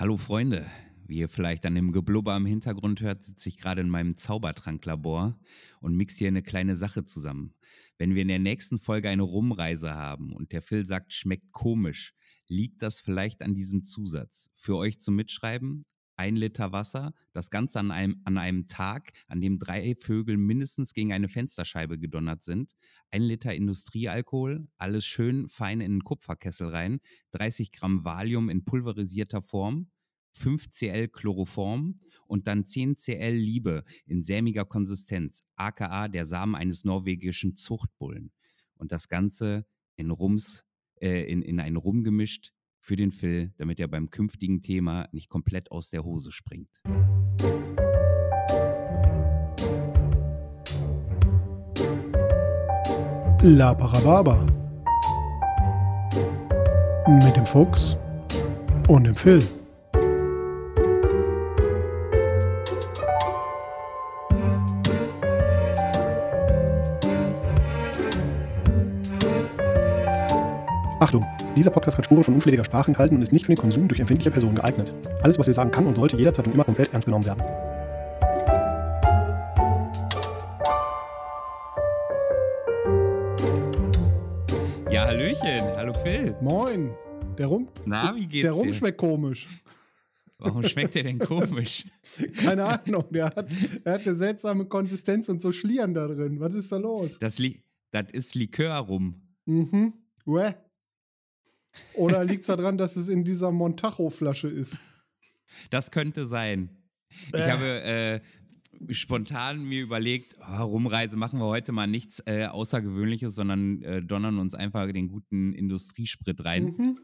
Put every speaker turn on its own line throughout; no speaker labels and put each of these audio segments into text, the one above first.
Hallo Freunde, wie ihr vielleicht an dem Geblubber im Hintergrund hört, sitze ich gerade in meinem Zaubertranklabor und mix hier eine kleine Sache zusammen. Wenn wir in der nächsten Folge eine Rumreise haben und der Phil sagt, schmeckt komisch, liegt das vielleicht an diesem Zusatz. Für euch zum Mitschreiben, ein Liter Wasser, das Ganze an einem, an einem Tag, an dem drei Vögel mindestens gegen eine Fensterscheibe gedonnert sind, ein Liter Industriealkohol, alles schön fein in einen Kupferkessel rein, 30 Gramm Valium in pulverisierter Form, 5 Cl Chloroform und dann 10 Cl Liebe in sämiger Konsistenz, aka der Samen eines norwegischen Zuchtbullen. Und das Ganze in Rums, äh, in, in einen Rum gemischt, für den Phil, damit er beim künftigen Thema nicht komplett aus der Hose springt.
La Parababa. Mit dem Fuchs und dem Phil. Dieser Podcast hat Spuren von unflätiger Sprache enthalten und ist nicht für den Konsum durch empfindliche Personen geeignet. Alles, was wir sagen kann und sollte jederzeit und immer komplett ernst genommen werden.
Ja, Hallöchen. Hallo Phil.
Moin! Der Rum,
Na, wie geht's
der Rum schmeckt komisch.
Warum schmeckt der denn komisch?
Keine Ahnung, der hat, der hat eine seltsame Konsistenz und so Schlieren da drin. Was ist da los?
Das, Li das ist Likör rum.
Mhm. Uäh. Oder liegt es daran, dass es in dieser Montajo-Flasche ist?
Das könnte sein. Ich
Äh.
habe äh, spontan mir überlegt, oh, Rumreise machen wir heute mal nichts äh, Außergewöhnliches, sondern äh, donnern uns einfach den guten Industriesprit rein.
Mhm.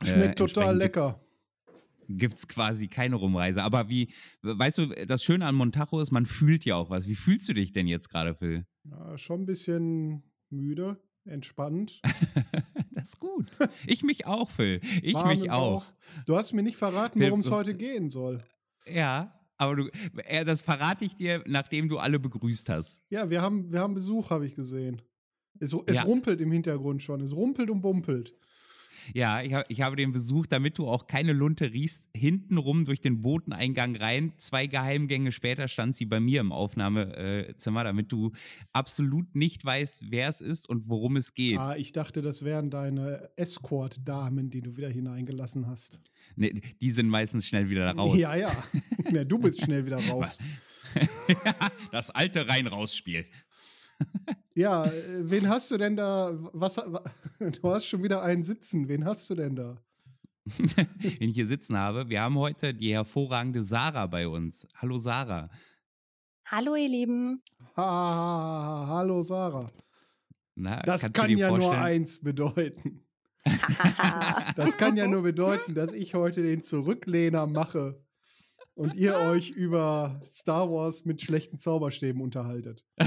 Äh,
Schmeckt total
entsprechend
lecker.
Gibt es quasi keine Rumreise. Aber wie, weißt du, das Schöne an Montajo ist, man fühlt ja auch was. Wie fühlst du dich denn jetzt gerade, Phil?
Ja, schon ein bisschen müde, entspannt.
ist gut. Ich mich auch, Phil. Ich
warm
mich auch.
Bauch. Du hast mir nicht verraten, worum es heute gehen soll.
Ja, aber du, äh, das verrate ich dir, nachdem du alle begrüßt hast.
Ja, wir haben, wir haben Besuch, habe ich gesehen. Es, es
Ja.
rumpelt im Hintergrund schon. Es rumpelt und bumpelt.
Ja, ich, hab, ich habe den Besuch, damit du auch keine Lunte riechst, hintenrum durch den Boteneingang rein. Zwei Geheimgänge später stand sie bei mir im Aufnahmezimmer, damit du absolut nicht weißt, wer es ist und worum es geht.
Ah, ich dachte, das wären deine Escort-Damen, die du wieder hineingelassen hast.
Nee, die sind meistens schnell wieder raus.
Ja, ja. ja. Du bist schnell wieder raus.
das alte Rein-Raus-Spiel.
Ja, äh, wen hast du denn da? Was, wa- du hast schon wieder einen sitzen. Wen hast du denn da?
den ich hier sitzen habe. Wir haben heute die hervorragende Sarah bei uns. Hallo Sarah.
Hallo ihr Lieben.
Ha, ha, ha, ha, hallo Sarah.
Na,
Das kann ja nur eins bedeuten. Das kann ja nur bedeuten, dass ich heute den Zurücklehner mache und ihr euch über Star Wars mit schlechten Zauberstäben unterhaltet.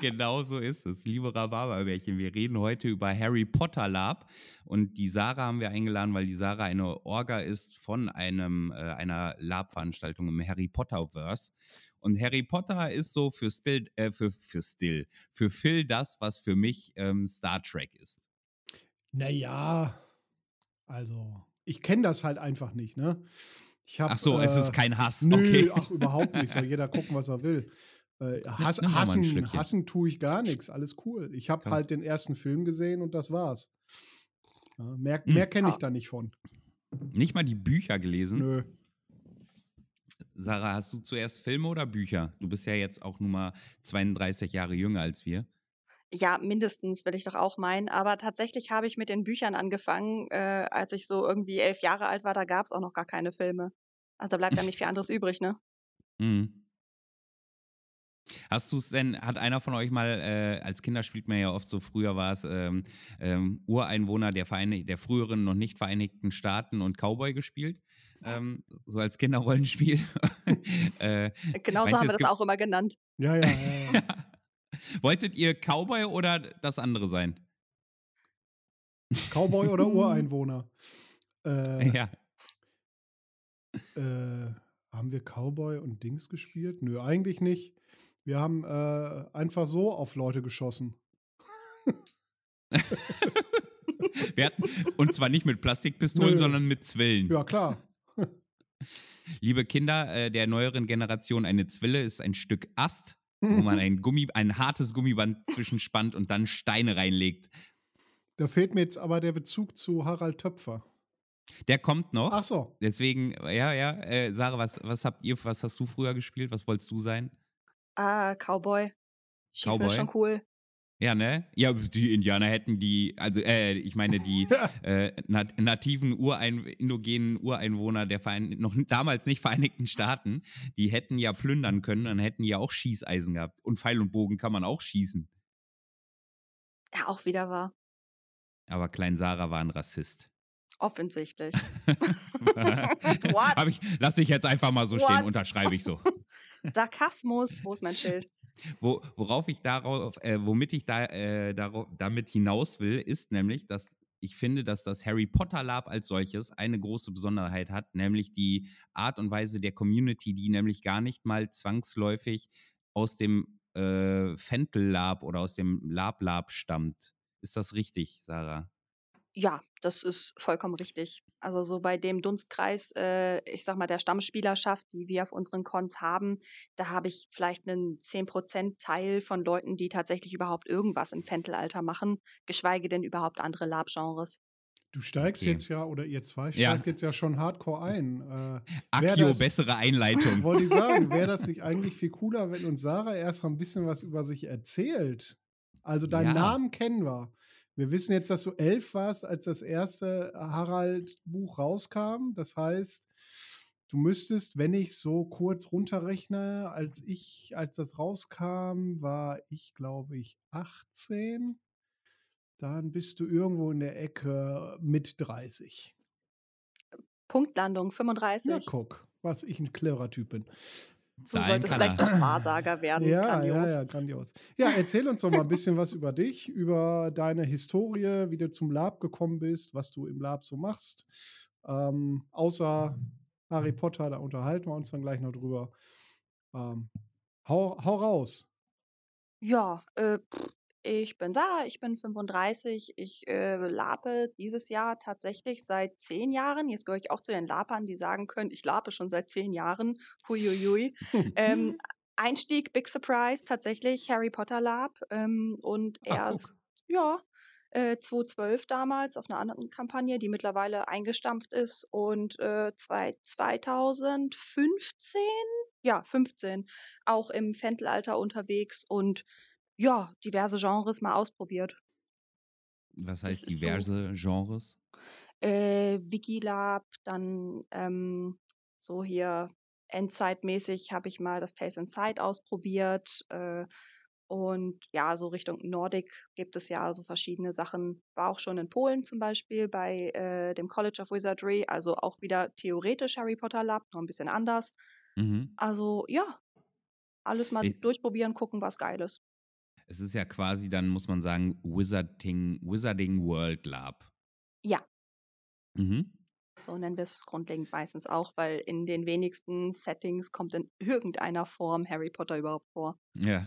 Genau so ist es. Liebe Rhabarberbärchen, wir reden heute über Harry Potter Lab und die Sarah haben wir eingeladen, weil die Sarah eine Orga ist von einem, äh, einer Lab-Veranstaltung im Harry Potter-Verse. Und Harry Potter ist so für Still, äh, für, für Still, für Phil das, was für mich ähm, Star Trek ist.
Naja, also, ich kenne das halt einfach nicht, ne? Ich hab,
Ach so, es
äh,
ist kein Hass.
Nö,
okay.
ach, überhaupt nicht. Soll jeder gucken, was er will. Äh, Hass, hassen, hassen tue ich gar nichts. Alles cool. Ich habe halt den ersten Film gesehen und das war's. Ja, mehr
Hm.
mehr kenne ich da nicht von.
Nicht mal die Bücher gelesen.
Nö.
Sarah, hast du zuerst Filme oder Bücher? Du bist ja jetzt auch nur mal 32 Jahre jünger als wir.
Ja, mindestens will ich doch auch meinen. Aber tatsächlich habe ich mit den Büchern angefangen, äh, als ich so irgendwie elf Jahre alt war. Da gab es auch noch gar keine Filme. Also da bleibt ja nicht viel anderes übrig, ne?
Mhm. Hast du es denn, hat einer von euch mal, äh, als Kinder spielt man ja oft so, früher war es ähm, ähm, Ureinwohner der, Vereine, der früheren noch nicht Vereinigten Staaten und Cowboy gespielt? Ähm, so als Kinderrollenspiel. äh,
Genauso
Meint ihr,
haben wir das auch immer genannt.
Ja, ja, ja.
Wolltet ihr Cowboy oder das andere sein?
Cowboy oder Ureinwohner? Äh,
Ja.
äh, haben wir Cowboy und Dings gespielt? Nö, eigentlich nicht. Wir haben äh, einfach so auf Leute geschossen.
Wir werden. Und zwar nicht mit Plastikpistolen,
Nö.
sondern mit Zwillen.
Ja, klar.
Liebe Kinder äh, der neueren Generation, eine Zwille ist ein Stück Ast, wo man ein Gummi, ein hartes Gummiband zwischenspannt und dann Steine reinlegt.
Da fehlt mir jetzt aber der Bezug zu Harald Töpfer.
Der kommt noch.
Ach so.
Deswegen, ja, ja. Äh, Sarah, was, was habt ihr, was hast du früher gespielt? Was wolltest du sein?
Ah, Cowboy. Schießen
Cowboy?
ist schon cool.
Ja, ne? Ja, die Indianer hätten die, also, äh, ich meine, die äh, nat nativen Urein indogenen Ureinwohner der Verein noch damals nicht Vereinigten Staaten, die hätten ja plündern können, dann hätten die ja auch Schießeisen gehabt. Und Pfeil und Bogen kann man auch schießen.
Ja, auch wieder wahr.
Aber Klein Sarah war ein Rassist.
Offensichtlich.
Hab ich, lass ich jetzt einfach mal so stehen,
What?
unterschreibe ich so.
Sarkasmus. Wo ist mein Schild?
Wo, worauf ich darauf, äh, womit ich da, äh, darauf, damit hinaus will, ist nämlich, dass ich finde, dass das Harry Potter Lab als solches eine große Besonderheit hat, nämlich die Art und Weise der Community, die nämlich gar nicht mal zwangsläufig aus dem äh, Fentel Lab oder aus dem Lab Lab stammt. Ist das richtig, Sarah?
Ja, das ist vollkommen richtig. Also so bei dem Dunstkreis, äh, ich sag mal, der Stammspielerschaft, die wir auf unseren Cons haben, da habe ich vielleicht einen 10% Teil von Leuten, die tatsächlich überhaupt irgendwas im Fentelalter machen, geschweige denn überhaupt andere Lab-Genres.
Du steigst
Okay.
jetzt ja, oder ihr zwei
Ja.
steigt jetzt ja schon hardcore ein. Äh,
Akio,
das-
bessere Einleitung.
wollte ich sagen, wäre das nicht eigentlich viel cooler, wenn uns Sarah erst mal ein bisschen was über sich erzählt? Also deinen
Ja.
Namen kennen wir. Wir wissen jetzt, dass du elf warst, als das erste Harald-Buch rauskam. Das heißt, du müsstest, wenn ich so kurz runterrechne, als ich, als das rauskam, war ich, glaube ich, 18. Dann bist du irgendwo in der Ecke mit 30.
Punktlandung 35.
Na, guck, was ich ein cleverer Typ bin.
Du
Zahlen
solltest
kann
vielleicht noch Wahrsager werden.
Ja,
Grandios.
ja, ja, grandios. Ja, erzähl uns doch mal ein bisschen was über dich, über deine Historie, wie du zum Lab gekommen bist, was du im Lab so machst. Ähm, außer Harry Potter, da unterhalten wir uns dann gleich noch drüber. Ähm, hau, hau raus.
Ja, äh, ich bin Sarah, ich bin 35. Ich äh, lape dieses Jahr tatsächlich seit zehn Jahren. Jetzt gehöre ich auch zu den Lapern, die sagen können, ich lape schon seit zehn Jahren. Huiuiui. ähm, Einstieg, Big Surprise, tatsächlich Harry Potter Lab. Ähm, und
Ah,
erst, ja, äh, 2012 damals auf einer anderen Kampagne, die mittlerweile eingestampft ist. Und äh, zwei, 2015, ja, 15, auch im Fentelalter unterwegs und ja, diverse Genres mal ausprobiert.
Was heißt
ist so.
diverse Genres?
Äh, Wikilab, dann ähm, so hier Endzeitmäßig habe ich mal das Tales Inside ausprobiert. Äh, und ja, so Richtung Nordic gibt es ja so verschiedene Sachen. War auch schon in Polen zum Beispiel bei äh, dem College of Wizardry, also auch wieder theoretisch Harry Potter Lab, noch ein bisschen anders.
Mhm.
Also ja, alles mal
Ich-
durchprobieren, gucken, was geil ist.
Es ist ja quasi, dann muss man sagen, Wizarding, Wizarding World Lab.
Ja.
Mhm.
So nennen wir es grundlegend meistens auch, weil in den wenigsten Settings kommt in irgendeiner Form Harry Potter überhaupt vor.
Ja.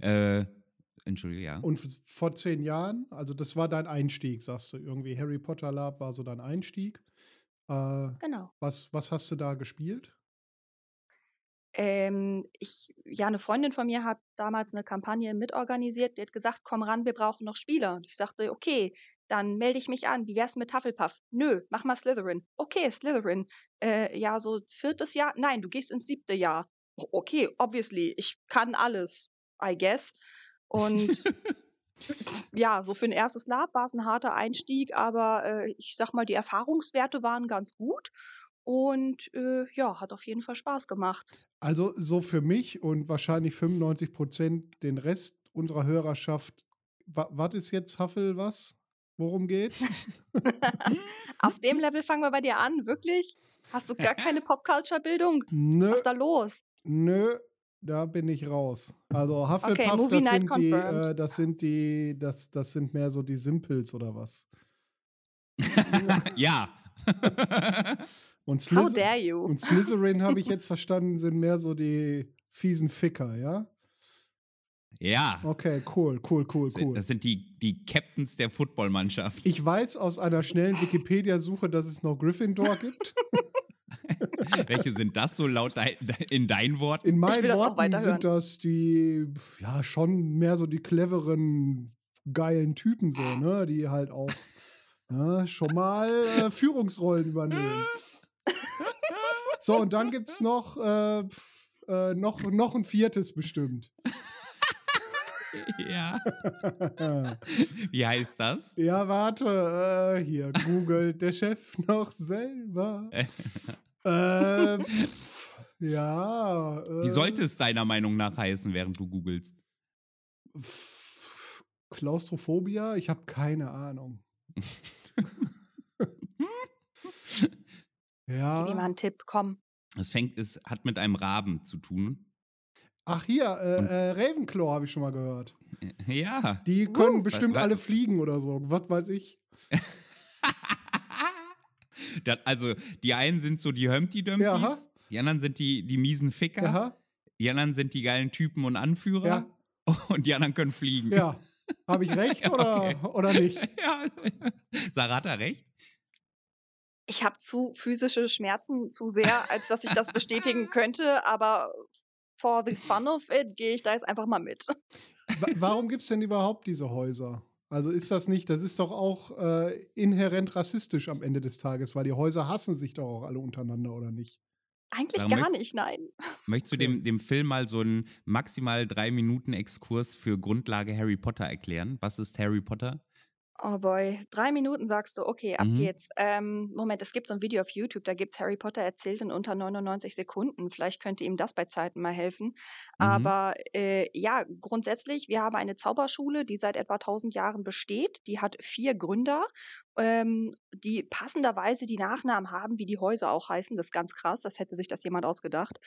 Äh, Entschuldige, ja.
Und vor zehn Jahren, also das war dein Einstieg, sagst du irgendwie. Harry Potter Lab war so dein Einstieg. Äh,
Genau.
was, was hast du da gespielt?
Ähm, ich, ja, eine Freundin von mir hat damals eine Kampagne mitorganisiert. Die hat gesagt, komm ran, wir brauchen noch Spieler. Und ich sagte, okay, dann melde ich mich an. Wie wär's mit Hufflepuff? Nö, mach mal Slytherin. Okay, Slytherin. Äh, ja, so viertes Jahr? Nein, du gehst ins siebte Jahr. "O- Okay, obviously, ich kann alles, I guess. Und ja, so für ein erstes Lab war es ein harter Einstieg, aber äh, ich sag mal, die Erfahrungswerte waren ganz gut. Und äh, ja, hat auf jeden Fall Spaß gemacht.
Also so für mich und wahrscheinlich 95 Prozent den Rest unserer Hörerschaft. Wa was ist jetzt Huffel was? Worum geht's?
Auf dem Level fangen wir bei dir an, wirklich? Hast du gar keine Popculture-Bildung?
Nö,
Was ist da los?
nö, da bin ich raus. Also Hufflepuff,
Movie
das, sind die, äh, das sind die, das, das sind mehr so die Simples oder was?
ja.
Und,
How
Slyth
dare you?
und Slytherin habe ich jetzt verstanden, sind mehr so die fiesen Ficker, ja?
Ja.
Okay, cool, cool, cool, cool.
Das sind die, die Captains der Footballmannschaft.
Ich weiß aus einer schnellen Wikipedia-Suche, dass es noch Gryffindor gibt.
Welche sind das so laut dein, in deinen Worten?
In meinen
das
Worten
weiterhören.
sind das die, ja, schon mehr so die cleveren, geilen Typen so, ne? Die halt auch ja, schon mal äh, Führungsrollen übernehmen. So, und dann gibt's noch, äh, äh, noch, noch ein viertes bestimmt.
Ja. Wie heißt das?
Ja, warte, äh, hier googelt der Chef noch selber. Äh, pf, ja. Äh,
Wie sollte es deiner Meinung nach heißen, während du googelst?
Klaustrophobia? Ich habe keine Ahnung.
Gib ihm mal
ja.
einen Tipp, komm.
Es fängt, es hat mit einem Raben zu tun.
Ach, hier, äh, äh, Ravenclaw habe ich schon mal gehört.
Ja.
Die können
Uh.
bestimmt
wa-
alle fliegen oder so. Was weiß ich.
Das, also, die einen sind so die Humpty Dumptys,
Ja.
die anderen sind die, die miesen Ficker,
Aha.
die anderen sind die geilen Typen und Anführer
Ja.
und die anderen können fliegen.
Ja. Habe ich recht
Ja,
oder,
okay.
oder nicht?
ja. Sarah hat da recht.
Ich habe zu physische Schmerzen zu sehr, als dass ich das bestätigen könnte, aber for the fun of it gehe ich da jetzt einfach mal mit.
Wa- Warum gibt es denn überhaupt diese Häuser? Also ist das nicht, das ist doch auch äh, inhärent rassistisch am Ende des Tages, weil die Häuser hassen sich doch auch alle untereinander, oder nicht?
Eigentlich
Warum
gar
möcht-
nicht, nein.
Möchtest du dem, dem Film mal so einen maximal drei Minuten Exkurs für Grundlage Harry Potter erklären? Was ist Harry Potter?
Oh boy, drei Minuten sagst du, okay, ab
Mhm.
geht's. Ähm, Moment, es gibt so ein Video auf YouTube, da gibt's Harry Potter erzählt in unter 99 Sekunden. Vielleicht könnte ihm das bei Zeiten mal helfen.
Mhm.
Aber äh, ja, grundsätzlich, wir haben eine Zauberschule, die seit etwa 1000 Jahren besteht. Die hat vier Gründer, ähm, die passenderweise die Nachnamen haben, wie die Häuser auch heißen. Das ist ganz krass, das hätte sich das jemand ausgedacht.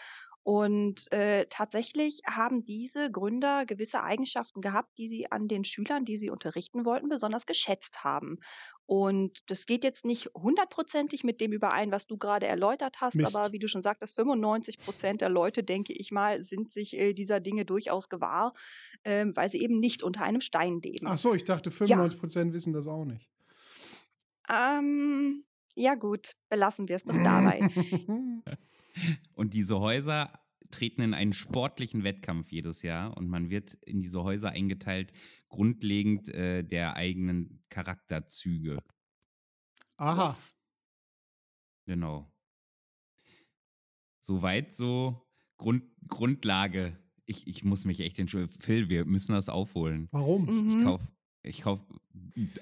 Und äh, tatsächlich haben diese Gründer gewisse Eigenschaften gehabt, die sie an den Schülern, die sie unterrichten wollten, besonders geschätzt haben. Und das geht jetzt nicht hundertprozentig mit dem überein, was du gerade erläutert hast,
Mist.
aber wie du schon sagtest, 95 Prozent der Leute, denke ich mal, sind sich äh, dieser Dinge durchaus gewahr, ähm, weil sie eben nicht unter einem Stein leben.
Ach so, ich dachte, 95% wissen das auch nicht.
Ähm, ja gut, belassen wir es doch dabei.
Und diese Häuser treten in einen sportlichen Wettkampf jedes Jahr und man wird in diese Häuser eingeteilt, grundlegend äh, der eigenen Charakterzüge.
Aha.
Genau. Soweit so Grund, Grundlage. Ich, ich muss mich echt entschuldigen. Phil, wir müssen das aufholen.
Warum?
Ich
Mhm.
kauf, ich kauf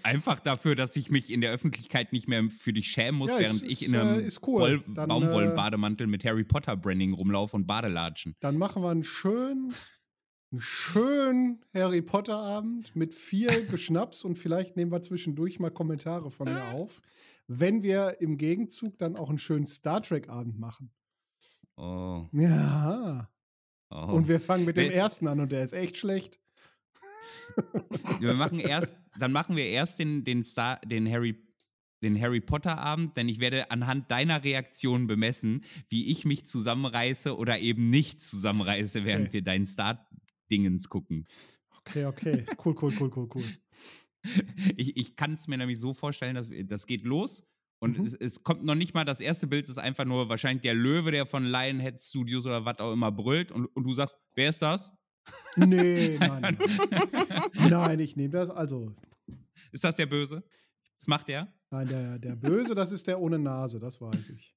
einfach dafür, dass ich mich in der Öffentlichkeit nicht mehr für dich schämen muss,
Ja,
während
es
ich
ist,
in einem
äh, ist cool.
Baumwollenbademantel mit Harry Potter Branding rumlaufe und Badelatschen.
Dann machen wir einen schönen, einen schönen Harry Potter Abend mit viel Geschnaps und vielleicht nehmen wir zwischendurch mal Kommentare von mir auf, wenn wir im Gegenzug dann auch einen schönen Star Trek Abend machen.
Oh.
Ja.
oh.
Und wir fangen mit dem ersten an und der ist echt schlecht.
Wir machen erst, dann machen wir erst den, den Star, den Harry, den Harry Potter Abend, denn ich werde anhand deiner Reaktion bemessen, wie ich mich zusammenreiße oder eben nicht zusammenreiße, während
Okay.
wir deinen Star-Dingens gucken.
Okay, okay. Cool, cool, cool, cool, cool.
Ich, ich kann es mir nämlich so vorstellen, dass das geht los und
Mhm.
es, es kommt noch nicht mal, das erste Bild ist einfach nur wahrscheinlich der Löwe, der von Lionhead Studios oder was auch immer brüllt und, und du sagst, wer ist das?
Nee, nein. Nein, nein ich nehme das. Also,
Ist das der Böse? Was macht der?
nein, der, der Böse, das ist der ohne Nase, das weiß ich.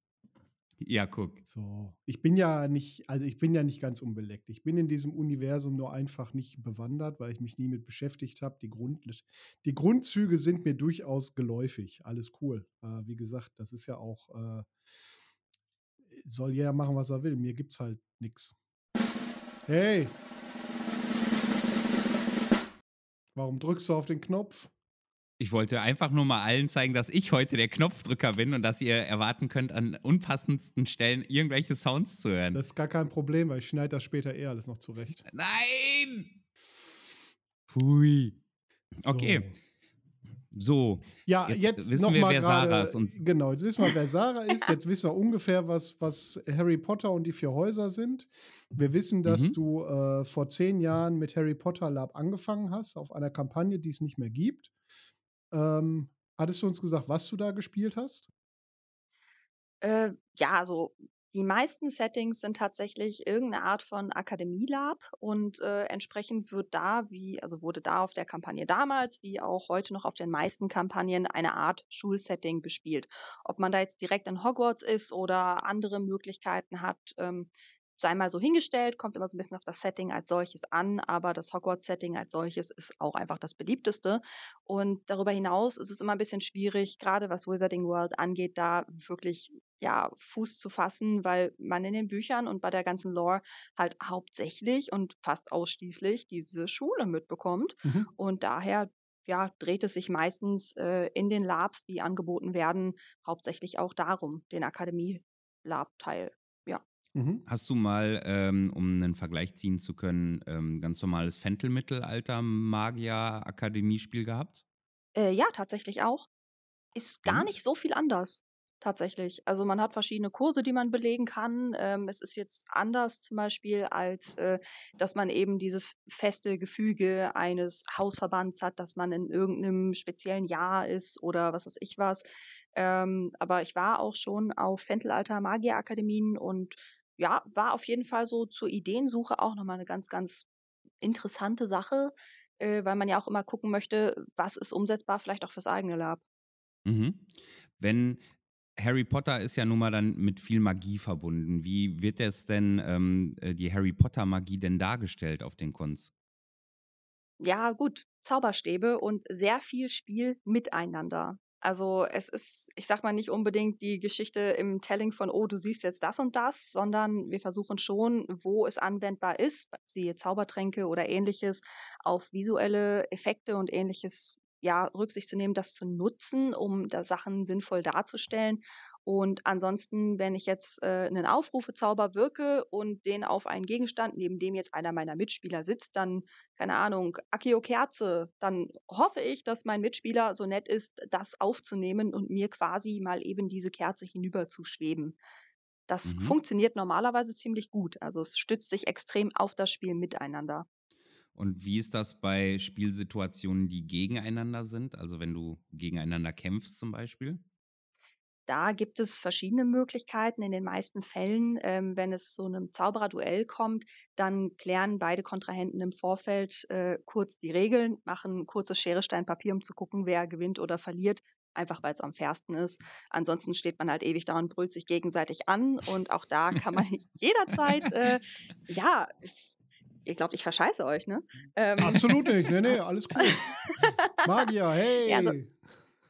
Ja, guck.
So, ich bin ja nicht, also ich bin ja nicht ganz unbeleckt. Ich bin in diesem Universum nur einfach nicht bewandert, weil ich mich nie mit beschäftigt habe. Die, Grund, die Grundzüge sind mir durchaus geläufig. Alles cool. Äh, wie gesagt, das ist ja auch, äh, soll jeder machen, was er will. Mir gibt's halt nichts. Hey! Warum drückst du auf den Knopf?
Ich wollte einfach nur mal allen zeigen, dass ich heute der Knopfdrücker bin und dass ihr erwarten könnt, an unpassendsten Stellen irgendwelche Sounds zu hören.
Das ist gar kein Problem, weil ich schneide das später eh alles noch zurecht.
Nein! Hui. Okay. So.
Ja, jetzt,
jetzt wissen wir, wer
grade,
Sarah ist.
Genau, jetzt wissen wir, wer Sarah ist. Jetzt wissen wir ungefähr, was, was Harry Potter und die vier Häuser sind. Wir wissen, dass
Mhm.
du äh, vor zehn Jahren mit Harry Potter Lab angefangen hast, auf einer Kampagne, die es nicht mehr gibt. Ähm, hattest du uns gesagt, was du da gespielt hast?
Äh, ja, also die meisten Settings sind tatsächlich irgendeine Art von Akademielab und äh, entsprechend wird da, wie, also wurde da auf der Kampagne damals, wie auch heute noch auf den meisten Kampagnen, eine Art Schulsetting bespielt. Ob man da jetzt direkt in Hogwarts ist oder andere Möglichkeiten hat, ähm, sei mal so hingestellt, kommt immer so ein bisschen auf das Setting als solches an, aber das Hogwarts-Setting als solches ist auch einfach das beliebteste. Und darüber hinaus ist es immer ein bisschen schwierig, gerade was Wizarding World angeht, da wirklich ja, Fuß zu fassen, weil man in den Büchern und bei der ganzen Lore halt hauptsächlich und fast ausschließlich diese Schule mitbekommt.
Mhm.
Und daher ja, dreht es sich meistens äh, in den Labs, die angeboten werden, hauptsächlich auch darum, den Akademie-Lab-Teil.
Mhm.
hast du mal, ähm, um einen Vergleich ziehen zu können, ähm, ganz normales Fentel-Mittelalter-Magier-Akademiespiel gehabt?
Äh, ja, tatsächlich auch. Ist gar
Und?
nicht so viel anders. Tatsächlich. Also man hat verschiedene Kurse, die man belegen kann. Ähm, es ist jetzt anders zum Beispiel, als äh, dass man eben dieses feste Gefüge eines Hausverbands hat, dass man in irgendeinem speziellen Jahr ist oder was weiß ich was. Ähm, aber ich war auch schon auf Fentelalter Magierakademien und ja, war auf jeden Fall so zur Ideensuche auch nochmal eine ganz, ganz interessante Sache, äh, weil man ja auch immer gucken möchte, was ist umsetzbar, vielleicht auch fürs eigene Lab.
Mhm. Wenn Harry Potter ist ja nun mal dann mit viel Magie verbunden. Wie wird es denn ähm, äh, die Harry Potter Magie denn dargestellt auf den Kunst?
Ja, gut, Zauberstäbe und sehr viel Spiel miteinander. Also es ist, ich sag mal, nicht unbedingt die Geschichte im Telling von, oh, du siehst jetzt das und das, sondern wir versuchen schon, wo es anwendbar ist, siehe Zaubertränke oder ähnliches, auf visuelle Effekte und ähnliches ja, Rücksicht zu nehmen, das zu nutzen, um da Sachen sinnvoll darzustellen. Und ansonsten, wenn ich jetzt äh, einen Aufrufezauber wirke und den auf einen Gegenstand, neben dem jetzt einer meiner Mitspieler sitzt, dann, keine Ahnung, Akio Kerze, dann hoffe ich, dass mein Mitspieler so nett ist, das aufzunehmen und mir quasi mal eben diese Kerze hinüber zu schweben. Das
Mhm.
funktioniert normalerweise ziemlich gut. Also es stützt sich extrem auf das Spiel miteinander.
Und wie ist das bei Spielsituationen, die gegeneinander sind? Also wenn du gegeneinander kämpfst zum Beispiel?
Da gibt es verschiedene Möglichkeiten. In den meisten Fällen, ähm, wenn es zu einem Zaubererduell kommt, dann klären beide Kontrahenten im Vorfeld äh, kurz die Regeln, machen kurzes Schere, Stein, Papier, um zu gucken, wer gewinnt oder verliert. Einfach weil es am fairsten ist. Ansonsten steht man halt ewig da und brüllt sich gegenseitig an. Und auch da kann man jederzeit, äh, ja, ihr glaubt, ich verscheiße euch, ne? Ähm,
Absolut nicht. Nee, nee, alles cool. Magier, hey.
Ja, also-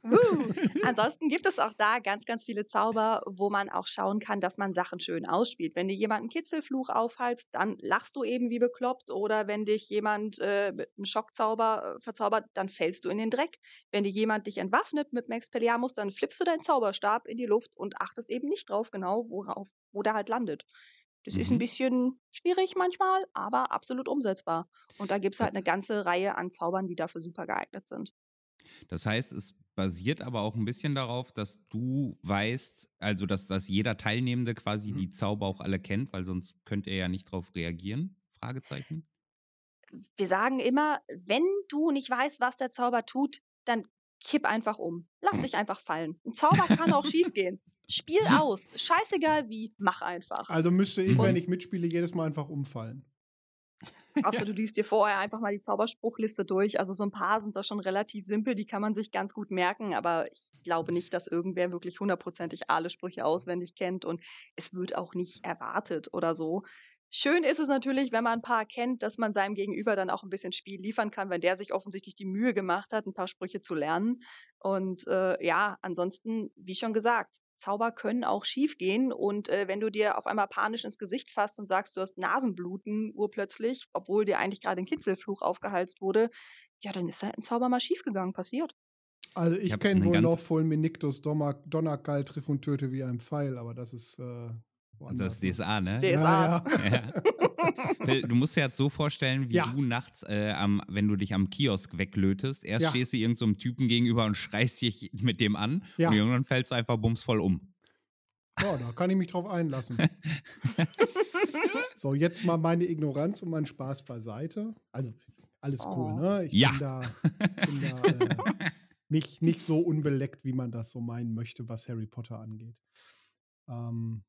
Woo. Ansonsten gibt es auch da ganz, ganz viele Zauber, wo man auch schauen kann, dass man Sachen schön ausspielt. Wenn dir jemand einen Kitzelfluch aufhalst, dann lachst du eben wie bekloppt. Oder wenn dich jemand äh, mit einem Schockzauber äh, verzaubert, dann fällst du in den Dreck. Wenn dir jemand dich entwaffnet mit einem Expelliarmus, dann flippst du deinen Zauberstab in die Luft und achtest eben nicht drauf genau, worauf, wo der halt landet. Das ist ein
Mhm.
bisschen schwierig manchmal, aber absolut umsetzbar. Und da gibt es halt eine ganze Reihe an Zaubern, die dafür super geeignet sind.
Das heißt, es basiert aber auch ein bisschen darauf, dass du weißt, also dass, dass jeder Teilnehmende quasi
Mhm.
die Zauber auch alle kennt, weil sonst könnt ihr ja nicht drauf reagieren? Fragezeichen.
wir sagen immer, wenn du nicht weißt, was der Zauber tut, dann kipp einfach um. Lass dich einfach fallen. Ein Zauber kann auch schiefgehen. Spiel aus. Scheißegal wie, mach einfach.
Also müsste ich,
Und-
wenn ich mitspiele, jedes Mal einfach umfallen.
Außer du liest dir vorher einfach mal die Zauberspruchliste durch. Also so ein paar sind da schon relativ simpel, die kann man sich ganz gut merken, aber ich glaube nicht, dass irgendwer wirklich hundertprozentig alle Sprüche auswendig kennt und es wird auch nicht erwartet oder so. Schön ist es natürlich, wenn man ein paar kennt, dass man seinem Gegenüber dann auch ein bisschen Spiel liefern kann, wenn der sich offensichtlich die Mühe gemacht hat, ein paar Sprüche zu lernen. Und äh, ja, ansonsten, wie schon gesagt, Zauber können auch schiefgehen. Und äh, wenn du dir auf einmal panisch ins Gesicht fasst und sagst, du hast Nasenbluten urplötzlich, obwohl dir eigentlich gerade ein Kitzelfluch aufgehalst wurde, ja, dann ist halt ein Zauber mal schiefgegangen, passiert.
Also ich,
Ich
kenne wohl noch Donner, Donnergall triff und töte wie ein Pfeil, aber das ist, äh,
Das DSA, ne?
DSA.
Ja,
Ja. Phil, du musst dir jetzt so vorstellen, wie
Ja.
du nachts, äh, am, wenn du dich am Kiosk weglötest, erst
Ja.
stehst du irgendeinem Typen gegenüber und schreist dich mit dem an
Ja.
und irgendwann fällst du einfach bumsvoll um.
Ja, da kann ich mich drauf einlassen. so, jetzt mal meine Ignoranz und meinen Spaß beiseite. Also, alles cool,
Oh.
ne? Ich
Ja.
bin da, bin da äh, nicht, nicht so unbeleckt, wie man das so meinen möchte, was Harry Potter angeht. Ähm,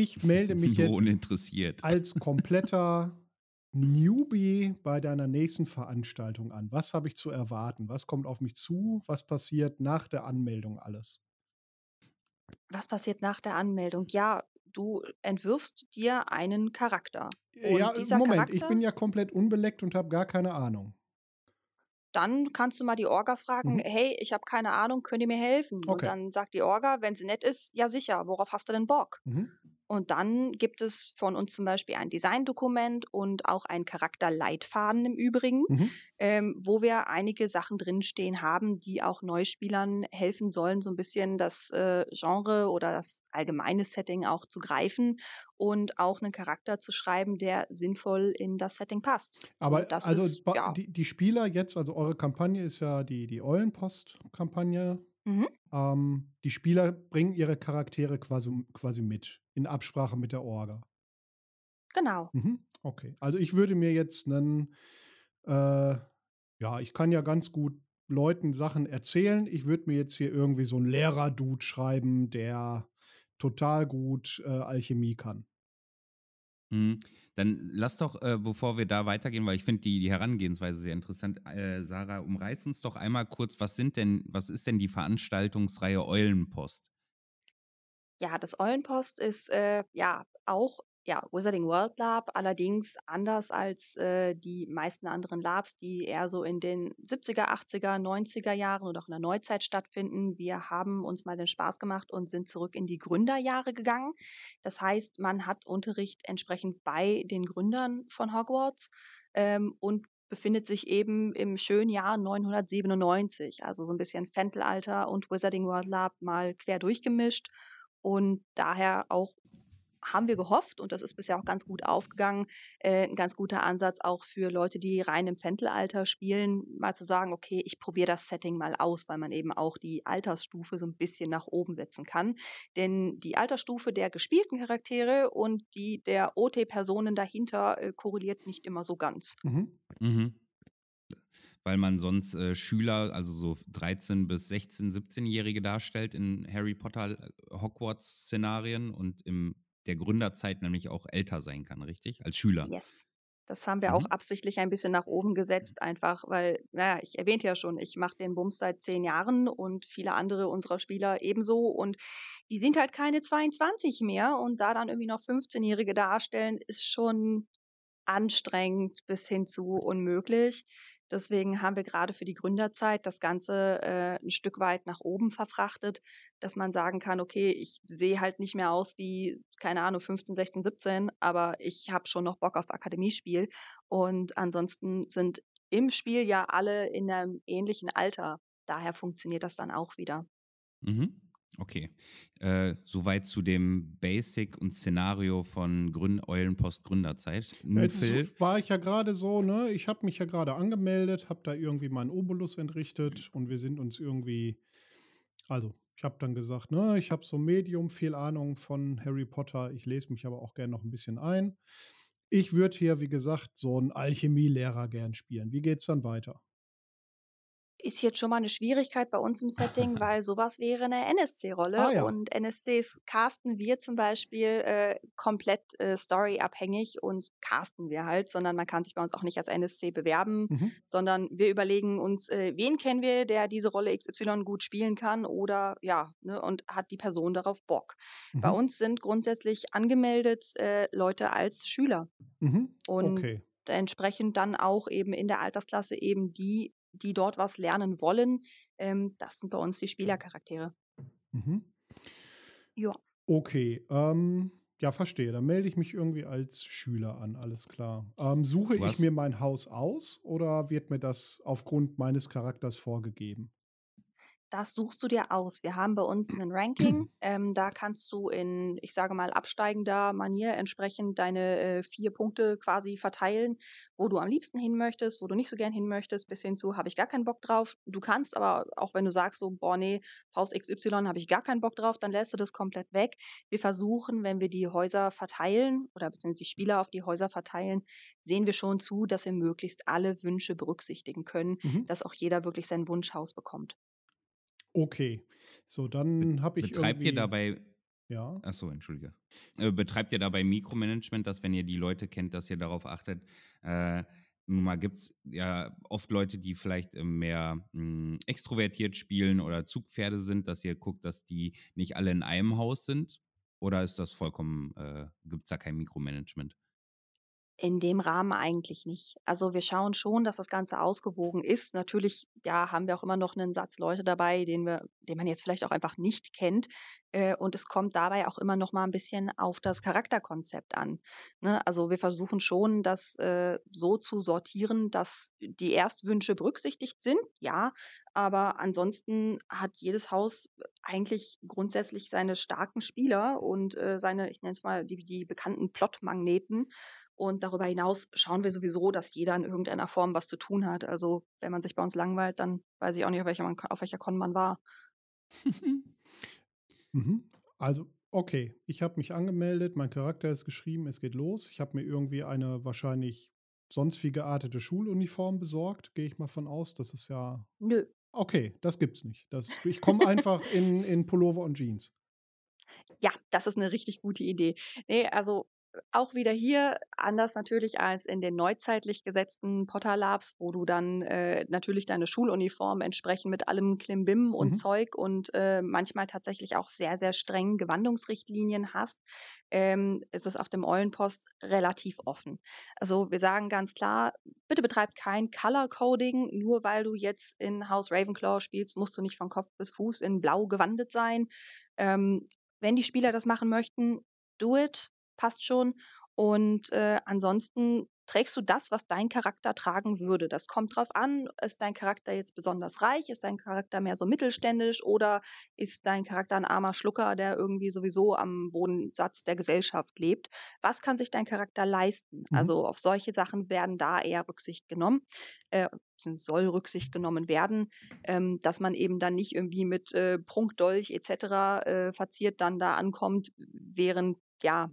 ich melde mich jetzt
uninteressiert.
als kompletter Newbie bei deiner nächsten Veranstaltung an. Was habe ich zu erwarten? Was kommt auf mich zu? Was passiert nach der Anmeldung alles?
Was passiert nach der Anmeldung? Ja, du entwirfst dir einen Charakter. Und
ja,
dieser
Moment, ich
Charakter-
bin ja komplett unbeleckt und habe gar keine Ahnung.
Dann kannst du mal die Orga fragen,
Mhm.
hey, ich habe keine Ahnung, könnt ihr mir helfen? Und
Okay.
dann sagt die Orga, wenn sie nett ist, ja sicher, worauf hast du denn Bock?
Mhm.
Und dann gibt es von uns zum Beispiel ein Designdokument und auch einen Charakterleitfaden im Übrigen,
Mhm.
ähm, wo wir einige Sachen drinstehen haben, die auch Neuspielern helfen sollen, so ein bisschen das äh, Genre oder das allgemeine Setting auch zu greifen und auch einen Charakter zu schreiben, der sinnvoll in das Setting passt.
Aber also
ist, ja.
die, die Spieler jetzt, also eure Kampagne ist ja die, die Eulenpost-Kampagne.
Mhm.
Ähm, die Spieler bringen ihre Charaktere quasi, quasi mit, in Absprache mit der Orga.
Genau.
Mhm. Okay. Also ich würde mir jetzt einen, äh, ja, ich kann ja ganz gut Leuten Sachen erzählen. Ich würde mir jetzt hier irgendwie so einen Lehrer-Dude schreiben, der total gut äh, Alchemie kann.
Mhm. Dann lass doch, äh, bevor wir da weitergehen, weil ich finde die, die Herangehensweise sehr interessant, äh, Sarah, umreiß uns doch einmal kurz, was sind denn, was ist denn die Veranstaltungsreihe Eulenpost?
Ja, das Eulenpost ist äh, ja auch ja, Wizarding World Lab, allerdings anders als äh, die meisten anderen Labs, die eher so in den 70er, 80er, 90er Jahren oder auch in der Neuzeit stattfinden. Wir haben uns mal den Spaß gemacht und sind zurück in die Gründerjahre gegangen. Das heißt, man hat Unterricht entsprechend bei den Gründern von Hogwarts ähm, und befindet sich eben im schönen Jahr 997, also so ein bisschen Fentelalter und Wizarding World Lab mal quer durchgemischt. Und daher auch haben wir gehofft, und das ist bisher auch ganz gut aufgegangen, äh, ein ganz guter Ansatz auch für Leute, die rein im Fentelalter spielen, mal zu sagen, okay, ich probiere das Setting mal aus, weil man eben auch die Altersstufe so ein bisschen nach oben setzen kann. Denn die Altersstufe der gespielten Charaktere und die der OT-Personen dahinter äh, korreliert nicht immer so ganz.
Mhm.
Mhm. Weil man sonst äh, Schüler, also so 13 bis 16, 17-Jährige darstellt in Harry Potter äh, Hogwarts-Szenarien und in der Gründerzeit nämlich auch älter sein kann, richtig? Als Schüler.
Yes. Das haben wir auch
Mhm.
absichtlich ein bisschen nach oben gesetzt, einfach weil, naja, ich erwähnte ja schon, ich mache den Bums seit zehn Jahren und viele andere unserer Spieler ebenso und die sind halt keine 22 mehr und da dann irgendwie noch 15-Jährige darstellen, ist schon anstrengend bis hin zu unmöglich. Deswegen haben wir gerade für die Gründerzeit das Ganze äh, ein Stück weit nach oben verfrachtet, dass man sagen kann, okay, ich sehe halt nicht mehr aus wie, keine Ahnung, 15, 16, 17, aber ich habe schon noch Bock auf Akademiespiel. Und ansonsten sind im Spiel ja alle in einem ähnlichen Alter. Daher funktioniert das dann auch wieder.
Mhm. Okay. Äh, soweit zu dem Basic und Szenario von Grün Eulenpost Gründerzeit. Nun,
Jetzt
Phil,
war ich ja gerade so, ne? Ich habe mich ja gerade angemeldet, habe da irgendwie meinen Obolus entrichtet und wir sind uns irgendwie, also ich habe dann gesagt, ne, ich habe so Medium viel Ahnung von Harry Potter, ich lese mich aber auch gerne noch ein bisschen ein. Ich würde hier, wie gesagt, so einen Alchemielehrer gern spielen. Wie geht's dann weiter?
Ist jetzt schon mal eine Schwierigkeit bei uns im Setting, weil sowas wäre eine NSC-Rolle
Ah, ja.
und NSCs casten wir zum Beispiel äh, komplett äh, storyabhängig und casten wir halt, sondern man kann sich bei uns auch nicht als NSC bewerben,
Mhm.
sondern wir überlegen uns, äh, wen kennen wir, der diese Rolle XY gut spielen kann oder ja, ne, und hat die Person darauf Bock. Bei
Mhm.
uns sind grundsätzlich angemeldet äh, Leute als Schüler
Mhm.
und
Okay.
entsprechend dann auch eben in der Altersklasse eben die, die dort was lernen wollen. Ähm, das sind bei uns die Spielercharaktere.
Mhm.
Ja.
Okay, ähm, ja, verstehe. Dann melde ich mich irgendwie als Schüler an, alles klar. Ähm, suche
Du
ich mir mein Haus aus oder wird mir das aufgrund meines Charakters vorgegeben?
Das suchst du dir aus. Wir haben bei uns ein Ranking. Ähm, da kannst du in, ich sage mal, absteigender Manier entsprechend deine äh, vier Punkte quasi verteilen, wo du am liebsten hin möchtest, wo du nicht so gern hin möchtest, bis hin zu, habe ich gar keinen Bock drauf. Du kannst aber, auch wenn du sagst, so, boah, nee, Faust XY habe ich gar keinen Bock drauf, dann lässt du das komplett weg. Wir versuchen, wenn wir die Häuser verteilen oder beziehungsweise die Spieler auf die Häuser verteilen, sehen wir schon zu, dass wir möglichst alle Wünsche berücksichtigen können, mhm. dass auch jeder wirklich sein Wunschhaus bekommt.
Okay, so dann habe ich.
Betreibt ihr dabei.
Ja.
Achso, entschuldige. Äh, betreibt ihr dabei Mikromanagement, dass wenn ihr die Leute kennt, dass ihr darauf achtet? Äh, nun mal gibt es ja oft Leute, die vielleicht äh, mehr mh, hm, extrovertiert spielen oder Zugpferde sind, dass ihr guckt, dass die nicht alle in einem Haus sind? Oder ist das vollkommen, äh, gibt es da kein Mikromanagement?
In dem Rahmen eigentlich nicht. Also wir schauen schon, dass das Ganze ausgewogen ist. Natürlich, ja, haben wir auch immer noch einen Satz Leute dabei, den wir, den man jetzt vielleicht auch einfach nicht kennt. Äh, und es kommt dabei auch immer noch mal ein bisschen auf das Charakterkonzept an. Ne? Also wir versuchen schon, das äh, so zu sortieren, dass die Erstwünsche berücksichtigt sind, ja, aber ansonsten hat jedes Haus eigentlich grundsätzlich seine starken Spieler und äh, seine, ich nenne es mal, die, die bekannten Plotmagneten. Und darüber hinaus schauen wir sowieso, dass jeder in irgendeiner Form was zu tun hat. Also wenn man sich bei uns langweilt, dann weiß ich auch nicht, auf welcher, man, auf welcher Con man war.
mhm. Also, okay, ich habe mich angemeldet, mein Charakter ist geschrieben, es geht los. Ich habe mir irgendwie eine wahrscheinlich sonst wie geartete Schuluniform besorgt, gehe ich mal von aus. Das ist ja.
Nö.
Okay, das gibt's nicht. Das, ich komme einfach in, in Pullover und Jeans.
Ja, das ist eine richtig gute Idee. Nee, also auch wieder hier anders natürlich als in den neuzeitlich gesetzten Potter Labs, wo du dann äh, natürlich deine Schuluniform entsprechend mit allem Klimbim und mhm. Zeug und äh, manchmal tatsächlich auch sehr, sehr strengen Gewandungsrichtlinien hast, ähm, ist es auf dem Eulenpost relativ offen. Also wir sagen ganz klar, bitte betreib kein Color Coding, nur weil du jetzt in House Ravenclaw spielst, musst du nicht von Kopf bis Fuß in blau gewandet sein. Ähm, wenn die Spieler das machen möchten, do it passt schon. Und äh, ansonsten trägst du das, was dein Charakter tragen würde. Das kommt drauf an, ist dein Charakter jetzt besonders reich, ist dein Charakter mehr so mittelständisch oder ist dein Charakter ein armer Schlucker, der irgendwie sowieso am Bodensatz der Gesellschaft lebt. Was kann sich dein Charakter leisten? Mhm. Also auf solche Sachen werden da eher Rücksicht genommen, äh, soll Rücksicht genommen werden, ähm, dass man eben dann nicht irgendwie mit äh, Prunkdolch etc. Äh, verziert dann da ankommt, während ja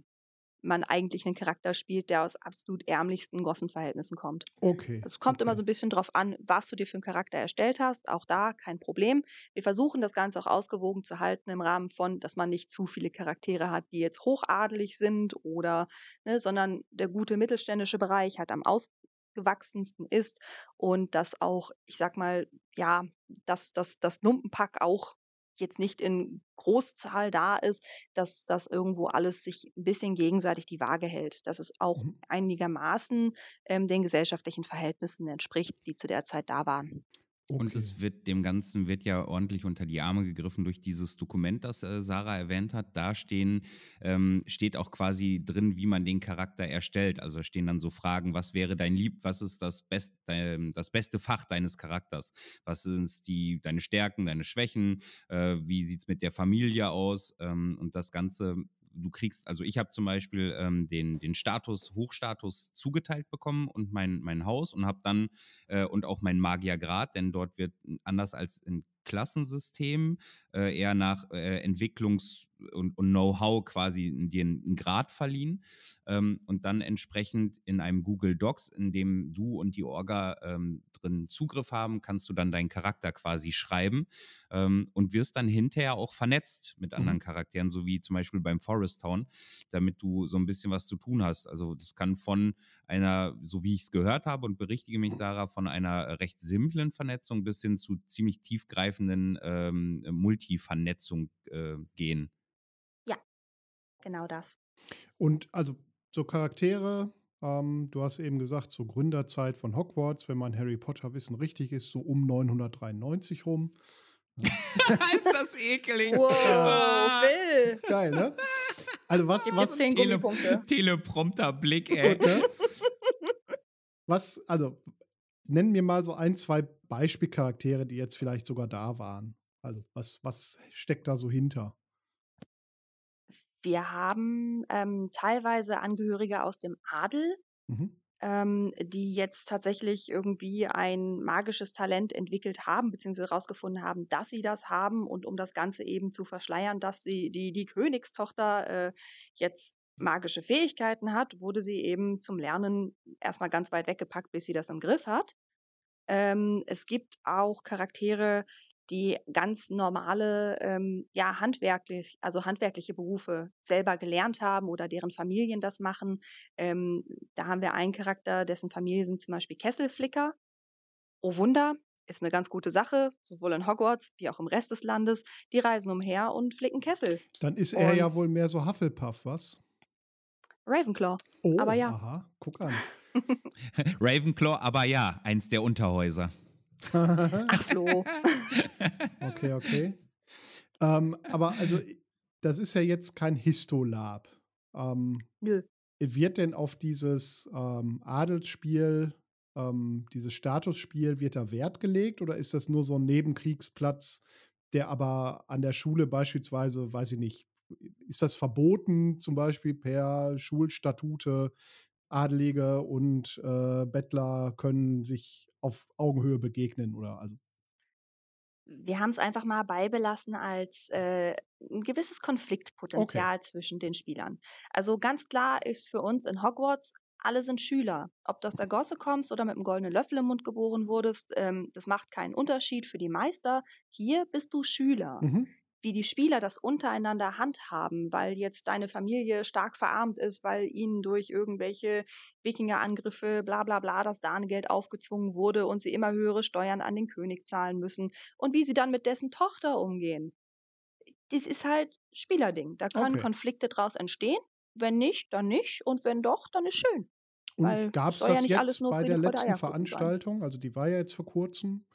man eigentlich einen Charakter spielt, der aus absolut ärmlichsten Gossenverhältnissen kommt.
Okay.
Es kommt
okay.
immer so ein bisschen drauf an, was du dir für einen Charakter erstellt hast. Auch da kein Problem. Wir versuchen das Ganze auch ausgewogen zu halten im Rahmen von, dass man nicht zu viele Charaktere hat, die jetzt hochadelig sind oder, ne, sondern der gute mittelständische Bereich halt am ausgewachsensten ist und dass auch, ich sag mal, ja, dass das, das Lumpenpack auch jetzt nicht in Großzahl da ist, dass das irgendwo alles sich ein bisschen gegenseitig die Waage hält, dass es auch mhm. einigermaßen ähm, den gesellschaftlichen Verhältnissen entspricht, die zu der Zeit da waren.
Okay. Und es wird dem Ganzen wird ja ordentlich unter die Arme gegriffen durch dieses Dokument, das äh, Sarah erwähnt hat. Da stehen, ähm, steht auch quasi drin, wie man den Charakter erstellt. Also stehen dann so Fragen, was wäre dein Lieb, was ist das, Best, äh, das beste Fach deines Charakters? Was sind die, deine Stärken, deine Schwächen? Äh, wie sieht es mit der Familie aus? Ähm, und das Ganze du kriegst, also ich habe zum Beispiel ähm, den, den Status, Hochstatus zugeteilt bekommen und mein, mein Haus und habe dann äh, und auch mein Magiergrad, denn dort wird anders als in Klassensystem äh, eher nach äh, Entwicklungs- und, und Know-how quasi dir einen Grad verliehen ähm, und dann entsprechend in einem Google Docs, in dem du und die Orga ähm, drin Zugriff haben, kannst du dann deinen Charakter quasi schreiben ähm, und wirst dann hinterher auch vernetzt mit anderen mhm. Charakteren, so wie zum Beispiel beim Forest Town, damit du so ein bisschen was zu tun hast. Also das kann von einer, so wie ich es gehört habe und berichtige mich, Sarah, von einer recht simplen Vernetzung bis hin zu ziemlich tiefgreifenden ähm, Multivernetzung äh, gehen.
Ja, genau das.
Und also so Charaktere, ähm, du hast eben gesagt, zur Gründerzeit von Hogwarts, wenn mein Harry Potter Wissen richtig ist, so um 993 rum.
ist das ekelig.
Wow, ah. Phil.
Geil, ne? Also was, was
Tele Teleprompter-Blick, ey. Gut, ne?
Was, also, nenn mir mal so ein, zwei Beispielcharaktere, die jetzt vielleicht sogar da waren. Also was, was steckt da so hinter?
Wir haben ähm, teilweise Angehörige aus dem Adel,
Mhm.
ähm, die jetzt tatsächlich irgendwie ein magisches Talent entwickelt haben, beziehungsweise herausgefunden haben, dass sie das haben und um das Ganze eben zu verschleiern, dass sie die, die Königstochter äh, jetzt magische Fähigkeiten hat, wurde sie eben zum Lernen erstmal ganz weit weggepackt, bis sie das im Griff hat. Ähm, es gibt auch Charaktere, die ganz normale, ähm, ja, handwerklich, also handwerkliche Berufe selber gelernt haben oder deren Familien das machen. Ähm, da haben wir einen Charakter, dessen Familie sind zum Beispiel Kesselflicker. Oh Wunder, ist eine ganz gute Sache, sowohl in Hogwarts wie auch im Rest des Landes. Die reisen umher und flicken Kessel.
Dann ist er
Und-
ja wohl mehr so Hufflepuff, was?
Ravenclaw.
Oh,
Aber ja.
aha, guck an.
Ravenclaw, aber ja, eins der Unterhäuser.
Ach, Flo.
okay, okay. Ähm, aber also, das ist ja jetzt kein Histolab. Ähm,
Nö.
wird denn auf dieses ähm, Adelsspiel, ähm, dieses Statusspiel, wird da Wert gelegt oder ist das nur so ein Nebenkriegsplatz, der aber an der Schule beispielsweise, weiß ich nicht, ist das verboten, zum Beispiel per Schulstatute? Adelige und äh, Bettler können sich auf Augenhöhe begegnen oder also.
Wir haben es einfach mal beibelassen als äh, ein gewisses Konfliktpotenzial zwischen den Spielern. Also ganz klar ist für uns in Hogwarts, alle sind Schüler. Ob du aus der Gosse kommst oder mit einem goldenen Löffel im Mund geboren wurdest, ähm, das macht keinen Unterschied für die Meister. Hier bist du Schüler.
Mhm.
Wie die Spieler das untereinander handhaben, weil jetzt deine Familie stark verarmt ist, weil ihnen durch irgendwelche Wikingerangriffe, bla bla bla, das Danegeld aufgezwungen wurde und sie immer höhere Steuern an den König zahlen müssen und wie sie dann mit dessen Tochter umgehen. Das ist halt Spielerding. Da können
Okay.
Konflikte draus entstehen. Wenn nicht, dann nicht. Und wenn doch, dann ist schön.
Und gab es
ja
das
nicht alles
jetzt
nur
bei der letzten. Veranstaltung? Also die war ja jetzt vor kurzem.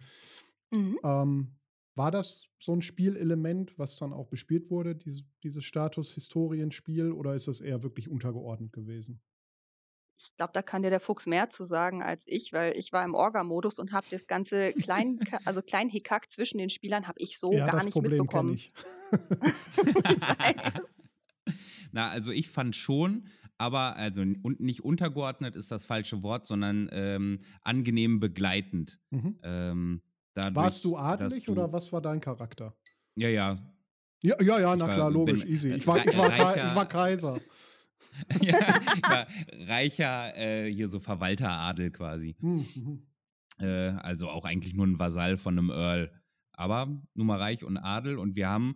Mhm.
Ähm, war das so ein Spielelement, was dann auch bespielt wurde, diese, dieses Status-Historienspiel, oder ist das eher wirklich untergeordnet gewesen?
Ich glaube, da kann dir der Fuchs mehr zu sagen als ich, weil ich war im Orga-Modus und habe das ganze klein, also klein Hickhack zwischen den Spielern habe ich so
ja,
gar
das
nicht
Problem kenne
mitbekommen.
ich.
Na, also ich fand schon, aber also und nicht untergeordnet ist das falsche Wort, sondern ähm, angenehm begleitend.
Mhm.
Ähm, dadurch,
Warst du adelig
du-
oder was war dein Charakter?
Ja, ja.
Ja, ja, ja na
war-
klar, logisch,
bin-
easy. Ich war, ich war,
reicher-
ich war Kaiser.
ja, ja reicher, äh, hier so Verwalteradel quasi.
Hm, mhm.
Äh, also auch eigentlich nur ein Vasall von einem Earl. Aber nun mal reich und Adel und wir haben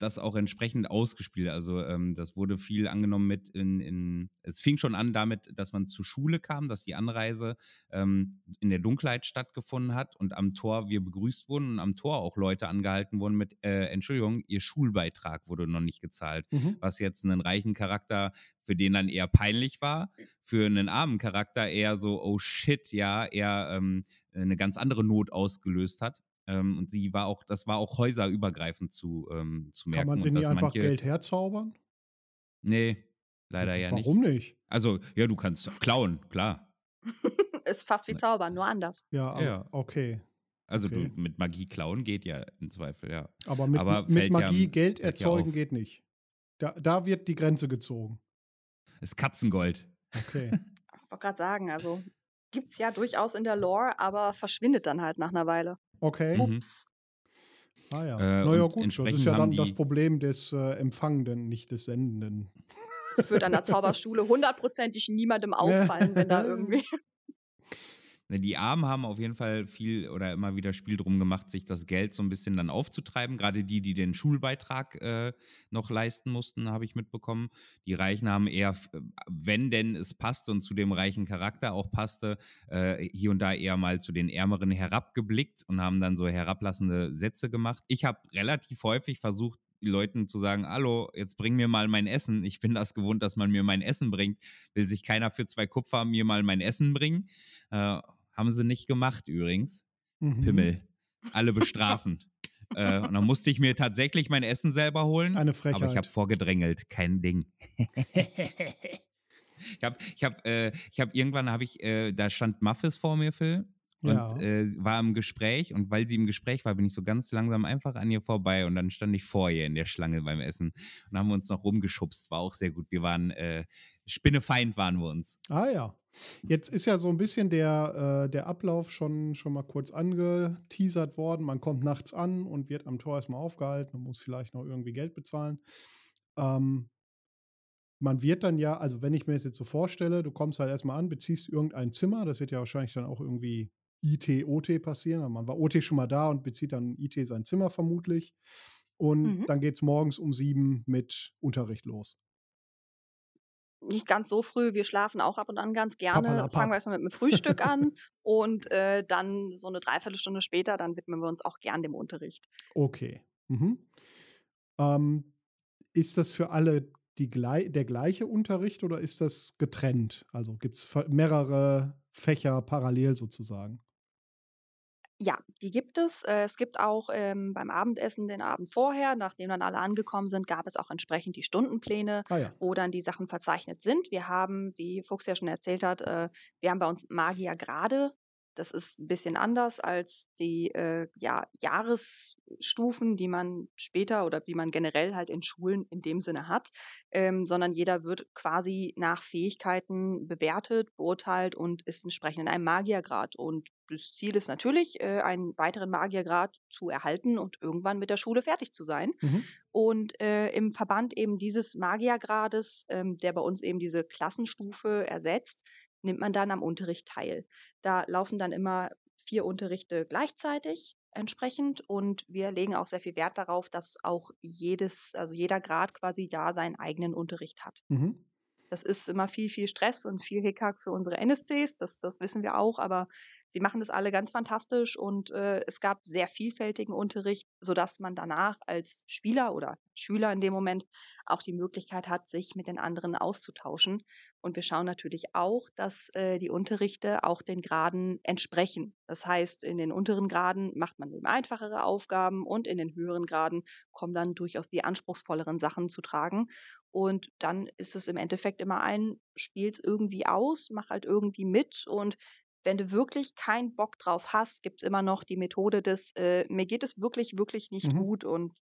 das auch entsprechend ausgespielt. Also ähm, das wurde viel angenommen mit in, in, es fing schon an damit, dass man zur Schule kam, dass die Anreise ähm, in der Dunkelheit stattgefunden hat und am Tor wir begrüßt wurden und am Tor auch Leute angehalten wurden mit, äh, Entschuldigung, ihr Schulbeitrag wurde noch nicht gezahlt
Mhm.
was jetzt einen reichen Charakter für den dann eher peinlich war, für einen armen Charakter eher so, oh shit, ja, eher ähm, eine ganz andere Not ausgelöst hat. Ähm, und die war auch, das war auch häuserübergreifend zu, ähm, zu merken.
Kann man sich nicht einfach
manche,
Geld herzaubern?
Nee, leider ja nicht.
Warum nicht?
Also, ja, du kannst klauen, klar.
Ist fast wie Zaubern, nur anders.
Ja,
Ja.
okay.
Also
Okay.
du mit Magie klauen geht ja im Zweifel, ja.
Aber mit,
Aber
mit
fällt ja-
Magie Geld
ja
erzeugen
auf.
geht nicht. Da, da wird die Grenze gezogen.
Ist Katzengold.
Okay.
Ich wollte gerade sagen, also gibt's ja durchaus in der Lore, aber verschwindet dann halt nach einer Weile.
Okay.
Mhm.
Ups.
Ah ja.
Äh,
naja,
und
gut. Das
entsprechend
ist ja dann das Problem des äh, Empfangenden, nicht des Sendenden.
Wird an der Zauberschule hundertprozentig niemandem auffallen, wenn da irgendwie.
Ne, Die Armen haben auf jeden Fall viel oder immer wieder Spiel drum gemacht, sich das Geld so ein bisschen dann aufzutreiben. Gerade die, die den Schulbeitrag äh, noch leisten mussten, habe ich mitbekommen. Die Reichen haben eher, f- wenn denn es passte und zu dem reichen Charakter auch passte, äh, hier und da eher mal zu den Ärmeren herabgeblickt und haben dann so herablassende Sätze gemacht. Ich habe relativ häufig versucht, die Leuten zu sagen, hallo, jetzt bring mir mal mein Essen. Ich bin das gewohnt, dass man mir mein Essen bringt. Will sich keiner für zwei Kupfer mir mal mein Essen bringen? Äh, haben sie nicht gemacht übrigens.
Mhm.
Pimmel. Alle bestrafen. äh, und dann musste ich mir tatsächlich mein Essen selber holen.
Eine
aber ich habe
Frechheit.
vorgedrängelt. Kein Ding. Ich habe ich hab, äh, ich irgendwann habe ich, äh, da stand Muffis vor mir, Phil. und
Ja.
äh, war im Gespräch und weil sie im Gespräch war, bin ich so ganz langsam einfach an ihr vorbei und dann stand ich vor ihr in der Schlange beim Essen und haben wir uns noch rumgeschubst, war auch sehr gut. Wir waren äh, Spinnefeind waren wir uns.
Ah ja. Jetzt ist ja so ein bisschen der, äh, der Ablauf schon, schon mal kurz angeteasert worden. Man kommt nachts an und wird am Tor erstmal aufgehalten und muss vielleicht noch irgendwie Geld bezahlen. Ähm, man wird dann ja, also wenn ich mir das jetzt so vorstelle, du kommst halt erstmal an, beziehst irgendein Zimmer, das wird ja wahrscheinlich dann auch irgendwie IT, OT passieren. Man war OT schon mal da und bezieht dann IT sein Zimmer vermutlich. Und
Mhm.
dann geht es morgens um sieben mit Unterricht los.
Nicht ganz so früh, wir schlafen auch ab und an ganz gerne.
Papperlapapp.
Fangen wir erstmal mit dem Frühstück an und äh, dann so eine Dreiviertelstunde später, dann widmen wir uns auch gern dem Unterricht.
Okay. Mhm. Ähm, ist das für alle die, der gleiche Unterricht oder ist das getrennt? Also gibt es mehrere Fächer parallel sozusagen?
Ja, die gibt es. Äh, Es gibt auch ähm, beim Abendessen den Abend vorher, nachdem dann alle angekommen sind, gab es auch entsprechend die Stundenpläne,
Ah ja.
wo dann die Sachen verzeichnet sind. Wir haben, wie Fuchs ja schon erzählt hat, äh, wir haben bei uns Magiergrade. Das ist ein bisschen anders als die äh, ja, Jahresstufen, die man später oder die man generell halt in Schulen in dem Sinne hat, ähm, sondern jeder wird quasi nach Fähigkeiten bewertet, beurteilt und ist entsprechend in einem Magiergrad. Und das Ziel ist natürlich, äh, einen weiteren Magiergrad zu erhalten und irgendwann mit der Schule fertig zu sein.
Mhm.
Und äh, im Verband eben dieses Magiergrades, ähm, der bei uns eben diese Klassenstufe ersetzt, nimmt man dann am Unterricht teil. Da laufen dann immer vier Unterrichte gleichzeitig entsprechend und wir legen auch sehr viel Wert darauf, dass auch jedes, also jeder Grad quasi da seinen eigenen Unterricht hat.
Mhm.
Das ist immer viel, viel Stress und viel Hickhack für unsere NSCs, das, das wissen wir auch, aber sie machen das alle ganz fantastisch und äh, es gab sehr vielfältigen Unterricht, sodass man danach als Spieler oder Schüler in dem Moment auch die Möglichkeit hat, sich mit den anderen auszutauschen. Und wir schauen natürlich auch, dass äh, die Unterrichte auch den Graden entsprechen. Das heißt, in den unteren Graden macht man eben einfachere Aufgaben und in den höheren Graden kommen dann durchaus die anspruchsvolleren Sachen zu tragen. Und dann ist es im Endeffekt immer ein, spiel's irgendwie aus, mach halt irgendwie mit und wenn du wirklich keinen Bock drauf hast, gibt's immer noch die Methode des, äh, mir geht es wirklich, wirklich nicht
Mhm.
gut und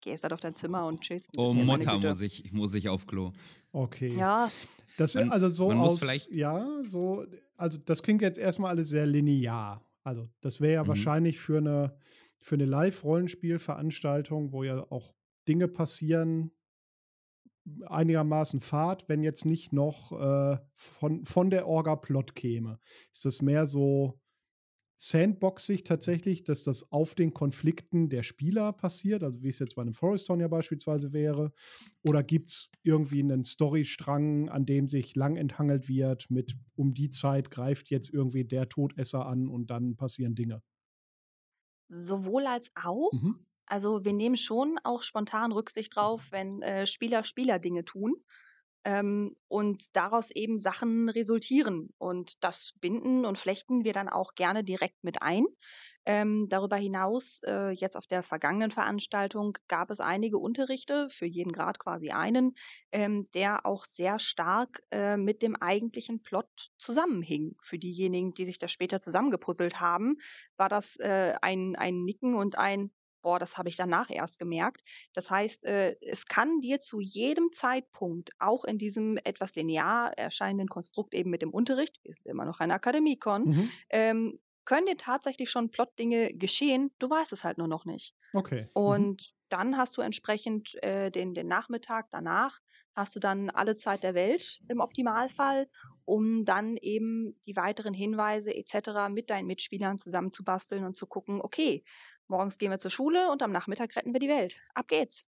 gehst halt auf dein Zimmer und chillst ein
Oh,
bisschen. meine
Mutter, muss ich, muss ich auf Klo.
Okay.
Ja,
Das
Man-
also so
man muss
aus,
vielleicht-
ja, so, also das klingt jetzt erstmal alles sehr linear. Also das wäre ja
Mhm.
wahrscheinlich für eine, für eine Live-Rollenspielveranstaltung, wo ja auch Dinge passieren, einigermaßen Fahrt, wenn jetzt nicht noch äh, von, von der Orga Plot käme. Ist das mehr so sandboxig tatsächlich, dass das auf den Konflikten der Spieler passiert, also wie es jetzt bei einem Forest Town ja beispielsweise wäre? Oder gibt es irgendwie einen Storystrang, an dem sich lang enthangelt wird, mit um die Zeit greift jetzt irgendwie der Todesser an und dann passieren Dinge?
sowohl als auch.
Mhm.
Also wir nehmen schon auch spontan Rücksicht drauf, wenn äh, Spieler Spieler Dinge tun ähm, und daraus eben Sachen resultieren. Und das binden und flechten wir dann auch gerne direkt mit ein. Ähm, darüber hinaus, äh, jetzt auf der vergangenen Veranstaltung, gab es einige Unterrichte, für jeden Grad quasi einen, ähm, der auch sehr stark äh, mit dem eigentlichen Plot zusammenhing. Für diejenigen, die sich das später zusammengepuzzelt haben, war das äh, ein, ein Nicken und ein boah, das habe ich danach erst gemerkt. Das heißt, äh, es kann dir zu jedem Zeitpunkt, auch in diesem etwas linear erscheinenden Konstrukt eben mit dem Unterricht, wir sind immer noch ein Akademikon,
Mhm.
ähm, können dir tatsächlich schon Plotdinge geschehen, du weißt es halt nur noch nicht.
Okay. Mhm.
Und dann hast du entsprechend äh, den, den Nachmittag danach, hast du dann alle Zeit der Welt im Optimalfall, um dann eben die weiteren Hinweise etc. mit deinen Mitspielern zusammenzubasteln und zu gucken, okay, morgens gehen wir zur Schule und am Nachmittag retten wir die Welt. Ab geht's.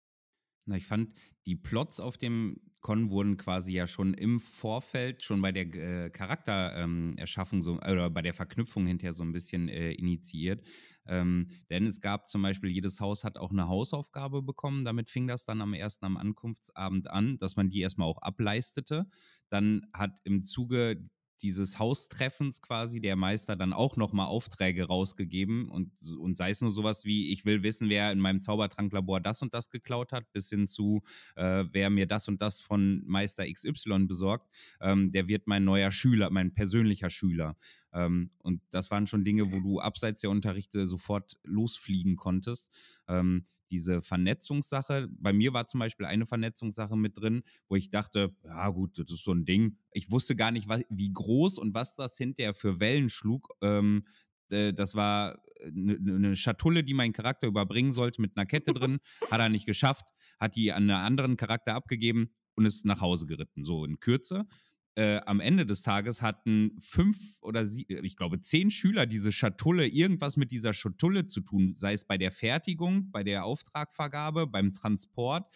Na, ich fand, die Plots auf dem Con wurden quasi ja schon im Vorfeld, schon bei der äh, Charaktererschaffung so, oder bei der Verknüpfung hinterher so ein bisschen äh, initiiert. Ähm, denn es gab zum Beispiel, jedes Haus hat auch eine Hausaufgabe bekommen. Damit fing das dann am ersten, am Ankunftsabend an, dass man die erstmal auch ableistete. Dann hat im Zuge dieses Haustreffens quasi der Meister dann auch nochmal Aufträge rausgegeben und, und sei es nur sowas wie, ich will wissen, wer in meinem Zaubertranklabor das und das geklaut hat, bis hin zu, äh, wer mir das und das von Meister XY besorgt, ähm, der wird mein neuer Schüler, mein persönlicher Schüler. Ähm, und das waren schon Dinge, wo du abseits der Unterrichte sofort losfliegen konntest. Ähm, diese Vernetzungssache, bei mir war zum Beispiel eine Vernetzungssache mit drin, wo ich dachte, ja gut, das ist so ein Ding. Ich wusste gar nicht, was, wie groß und was das hinterher für Wellen schlug. Ähm, das war eine, eine Schatulle, die mein Charakter überbringen sollte mit einer Kette drin. Hat er nicht geschafft, hat die an einen anderen Charakter abgegeben und ist nach Hause geritten. So in Kürze äh, am Ende des Tages hatten fünf oder sie, äh, ich glaube zehn Schüler diese Schatulle, irgendwas mit dieser Schatulle zu tun, sei es bei der Fertigung, bei der Auftragvergabe, beim Transport,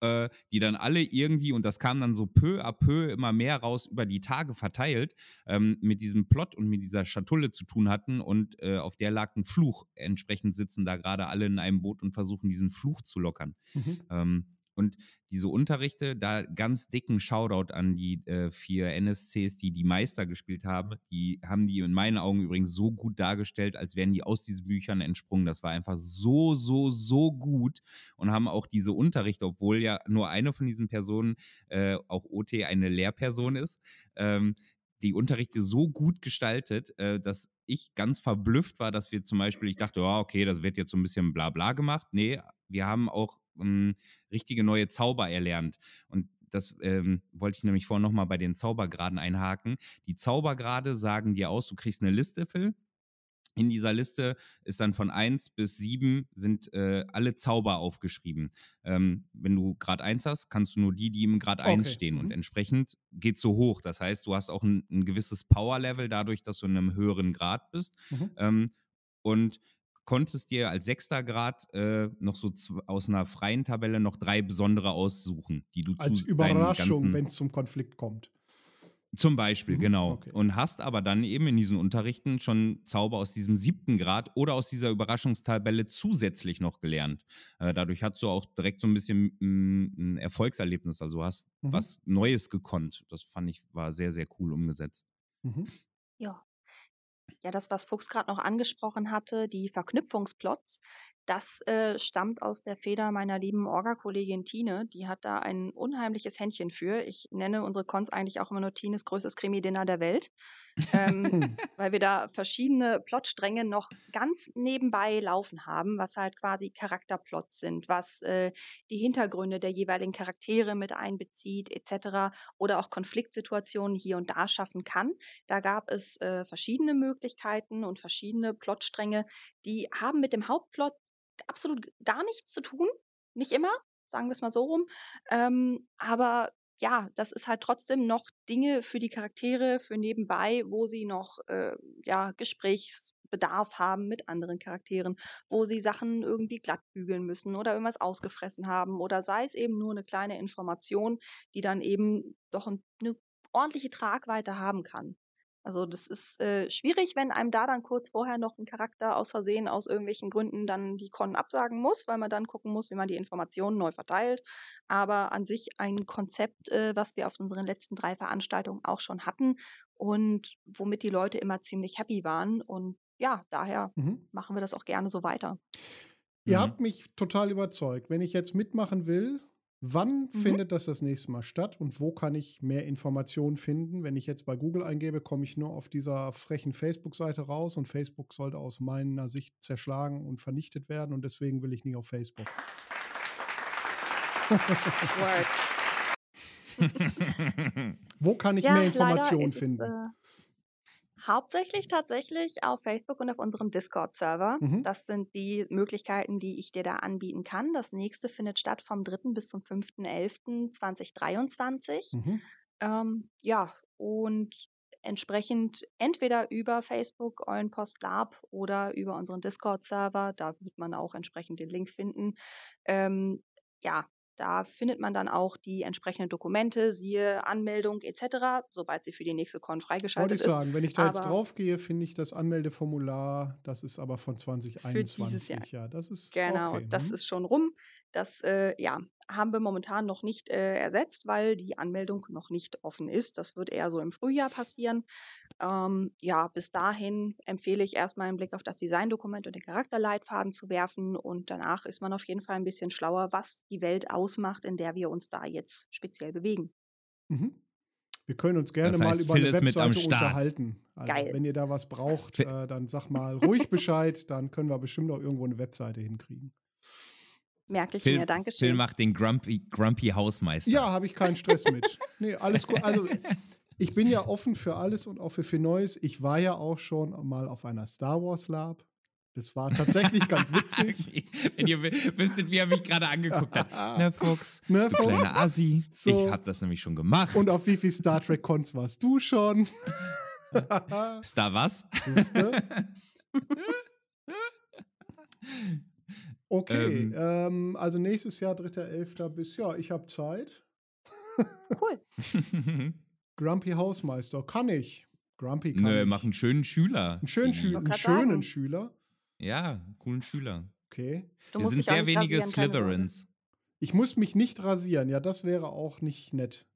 äh, die dann alle irgendwie, und das kam dann so peu à peu immer mehr raus über die Tage verteilt, ähm, mit diesem Plot und mit dieser Schatulle zu tun hatten und äh, auf der lag ein Fluch. Entsprechend sitzen da gerade alle in einem Boot und versuchen diesen Fluch zu lockern. Mhm. Ähm, und diese Unterrichte, da ganz dicken Shoutout an die äh, vier NSCs, die die Meister gespielt haben. Die haben die in meinen Augen übrigens so gut dargestellt, als wären die aus diesen Büchern entsprungen. Das war einfach so, so, so gut und haben auch diese Unterrichte, obwohl ja nur eine von diesen Personen, äh, auch OT, eine Lehrperson ist, ähm, die Unterrichte so gut gestaltet, äh, dass ich ganz verblüfft war, dass wir zum Beispiel, ich dachte, ja, okay, das wird jetzt so ein bisschen bla bla gemacht. Nee, wir haben auch ähm, richtige neue Zauber erlernt. Und das ähm, wollte ich nämlich vorhin nochmal bei den Zaubergraden einhaken. Die Zaubergrade sagen dir aus, du kriegst eine Liste, Phil. In dieser Liste ist dann von 1 bis 7 sind äh, alle Zauber aufgeschrieben. Ähm, wenn du Grad 1 hast, kannst du nur die, die im Grad okay. 1 stehen. Mhm. Und entsprechend geht es so hoch. Das heißt, du hast auch ein, ein gewisses Power-Level dadurch, dass du in einem höheren Grad bist. Mhm. Ähm, und konntest dir als sechster Grad äh, noch so aus einer freien Tabelle noch drei besondere aussuchen, die du
als
zu
Überraschung, wenn es zum Konflikt kommt.
Zum Beispiel, mhm, genau. Okay. Und hast aber dann eben in diesen Unterrichten schon Zauber aus diesem siebten Grad oder aus dieser Überraschungstabelle zusätzlich noch gelernt. Äh, dadurch hast du auch direkt so ein bisschen mm, ein Erfolgserlebnis, also hast mhm. was Neues gekonnt. Das fand ich war sehr, sehr cool umgesetzt.
Mhm. Ja, ja, das, was Fuchs gerade noch angesprochen hatte, die Verknüpfungsplots, das äh, stammt aus der Feder meiner lieben Orga-Kollegin Tine. Die hat da ein unheimliches Händchen für. Ich nenne unsere Cons eigentlich auch immer nur Tines größtes Krimi-Dinner der Welt, ähm, weil wir da verschiedene Plotstränge noch ganz nebenbei laufen haben, was halt quasi Charakterplots sind, was äh, die Hintergründe der jeweiligen Charaktere mit einbezieht, etc. oder auch Konfliktsituationen hier und da schaffen kann. Da gab es äh, verschiedene Möglichkeiten und verschiedene Plotstränge, die haben mit dem Hauptplot absolut gar nichts zu tun. Nicht immer, sagen wir es mal so rum. Ähm, aber ja, das ist halt trotzdem noch Dinge für die Charaktere, für nebenbei, wo sie noch äh, ja, Gesprächsbedarf haben mit anderen Charakteren, wo sie Sachen irgendwie glatt bügeln müssen oder irgendwas ausgefressen haben oder sei es eben nur eine kleine Information, die dann eben doch eine ordentliche Tragweite haben kann. Also das ist äh, schwierig, wenn einem da dann kurz vorher noch ein Charakter aus Versehen aus irgendwelchen Gründen dann die Con absagen muss, weil man dann gucken muss, wie man die Informationen neu verteilt. Aber an sich ein Konzept, äh, was wir auf unseren letzten drei Veranstaltungen auch schon hatten und womit die Leute immer ziemlich happy waren. Und ja, daher mhm. machen wir das auch gerne so weiter.
Ihr mhm. habt mich total überzeugt. Wenn ich jetzt mitmachen will, Wann mhm. findet das das nächste Mal statt und wo kann ich mehr Informationen finden? Wenn ich jetzt bei Google eingebe, komme ich nur auf dieser frechen Facebook-Seite raus und Facebook sollte aus meiner Sicht zerschlagen und vernichtet werden und deswegen will ich nie auf Facebook. wo kann ich ja, mehr Informationen finden? Es, äh
Hauptsächlich tatsächlich auf Facebook und auf unserem Discord-Server. Mhm. Das sind die Möglichkeiten, die ich dir da anbieten kann. Das nächste findet statt vom 3. bis zum 5.11.2023. Mhm. Ähm, ja, und entsprechend entweder über Facebook, Eulenpost Lab oder über unseren Discord-Server. Da wird man auch entsprechend den Link finden. Ähm, ja, da findet man dann auch die entsprechenden Dokumente, siehe Anmeldung etc., sobald sie für die nächste Con freigeschaltet ist.
Wollte ich sagen, wenn ich da aber jetzt drauf gehe, finde ich das Anmeldeformular, das ist aber von 2021.
Ja, das ist genau, okay. das mhm. ist schon rum. Das äh, ja, haben wir momentan noch nicht äh, ersetzt, weil die Anmeldung noch nicht offen ist. Das wird eher so im Frühjahr passieren. Ähm, ja, bis dahin empfehle ich erstmal einen Blick auf das Designdokument und den Charakterleitfaden zu werfen und danach ist man auf jeden Fall ein bisschen schlauer, was die Welt ausmacht, in der wir uns da jetzt speziell bewegen.
Mhm. Wir können uns gerne das heißt, mal über Phil eine Webseite unterhalten. Also, Geil. wenn ihr da was braucht, äh, dann sag mal ruhig Bescheid, dann können wir bestimmt auch irgendwo eine Webseite hinkriegen.
Merke ich Phil, mir, danke schön.
Phil macht den Grumpy, Grumpy Hausmeister.
Ja, habe ich keinen Stress mit. Nee, alles gut. Also, ich bin ja offen für alles und auch für viel Neues. Ich war ja auch schon mal auf einer Star Wars Lab. Das war tatsächlich ganz witzig.
Wenn ihr wüsstet, wie er mich gerade angeguckt hat. Ne, Fuchs, ne, du Fuchs? kleiner Assi. So. Ich habe das nämlich schon gemacht.
Und auf wie viel Star Trek Cons warst du schon?
Star was? Siehste?
Okay, ähm, ähm, also nächstes Jahr, 3.11. bis, ja, ich habe Zeit.
Cool.
Grumpy Hausmeister, kann ich. Grumpy kann
Nö,
ich.
mach einen schönen Schüler.
Einen schönen, Schü einen schönen Schüler?
Ja, einen coolen Schüler.
Okay.
Du Wir sind sehr wenige Slytherins.
Ich muss mich nicht rasieren, ja, das wäre auch nicht nett.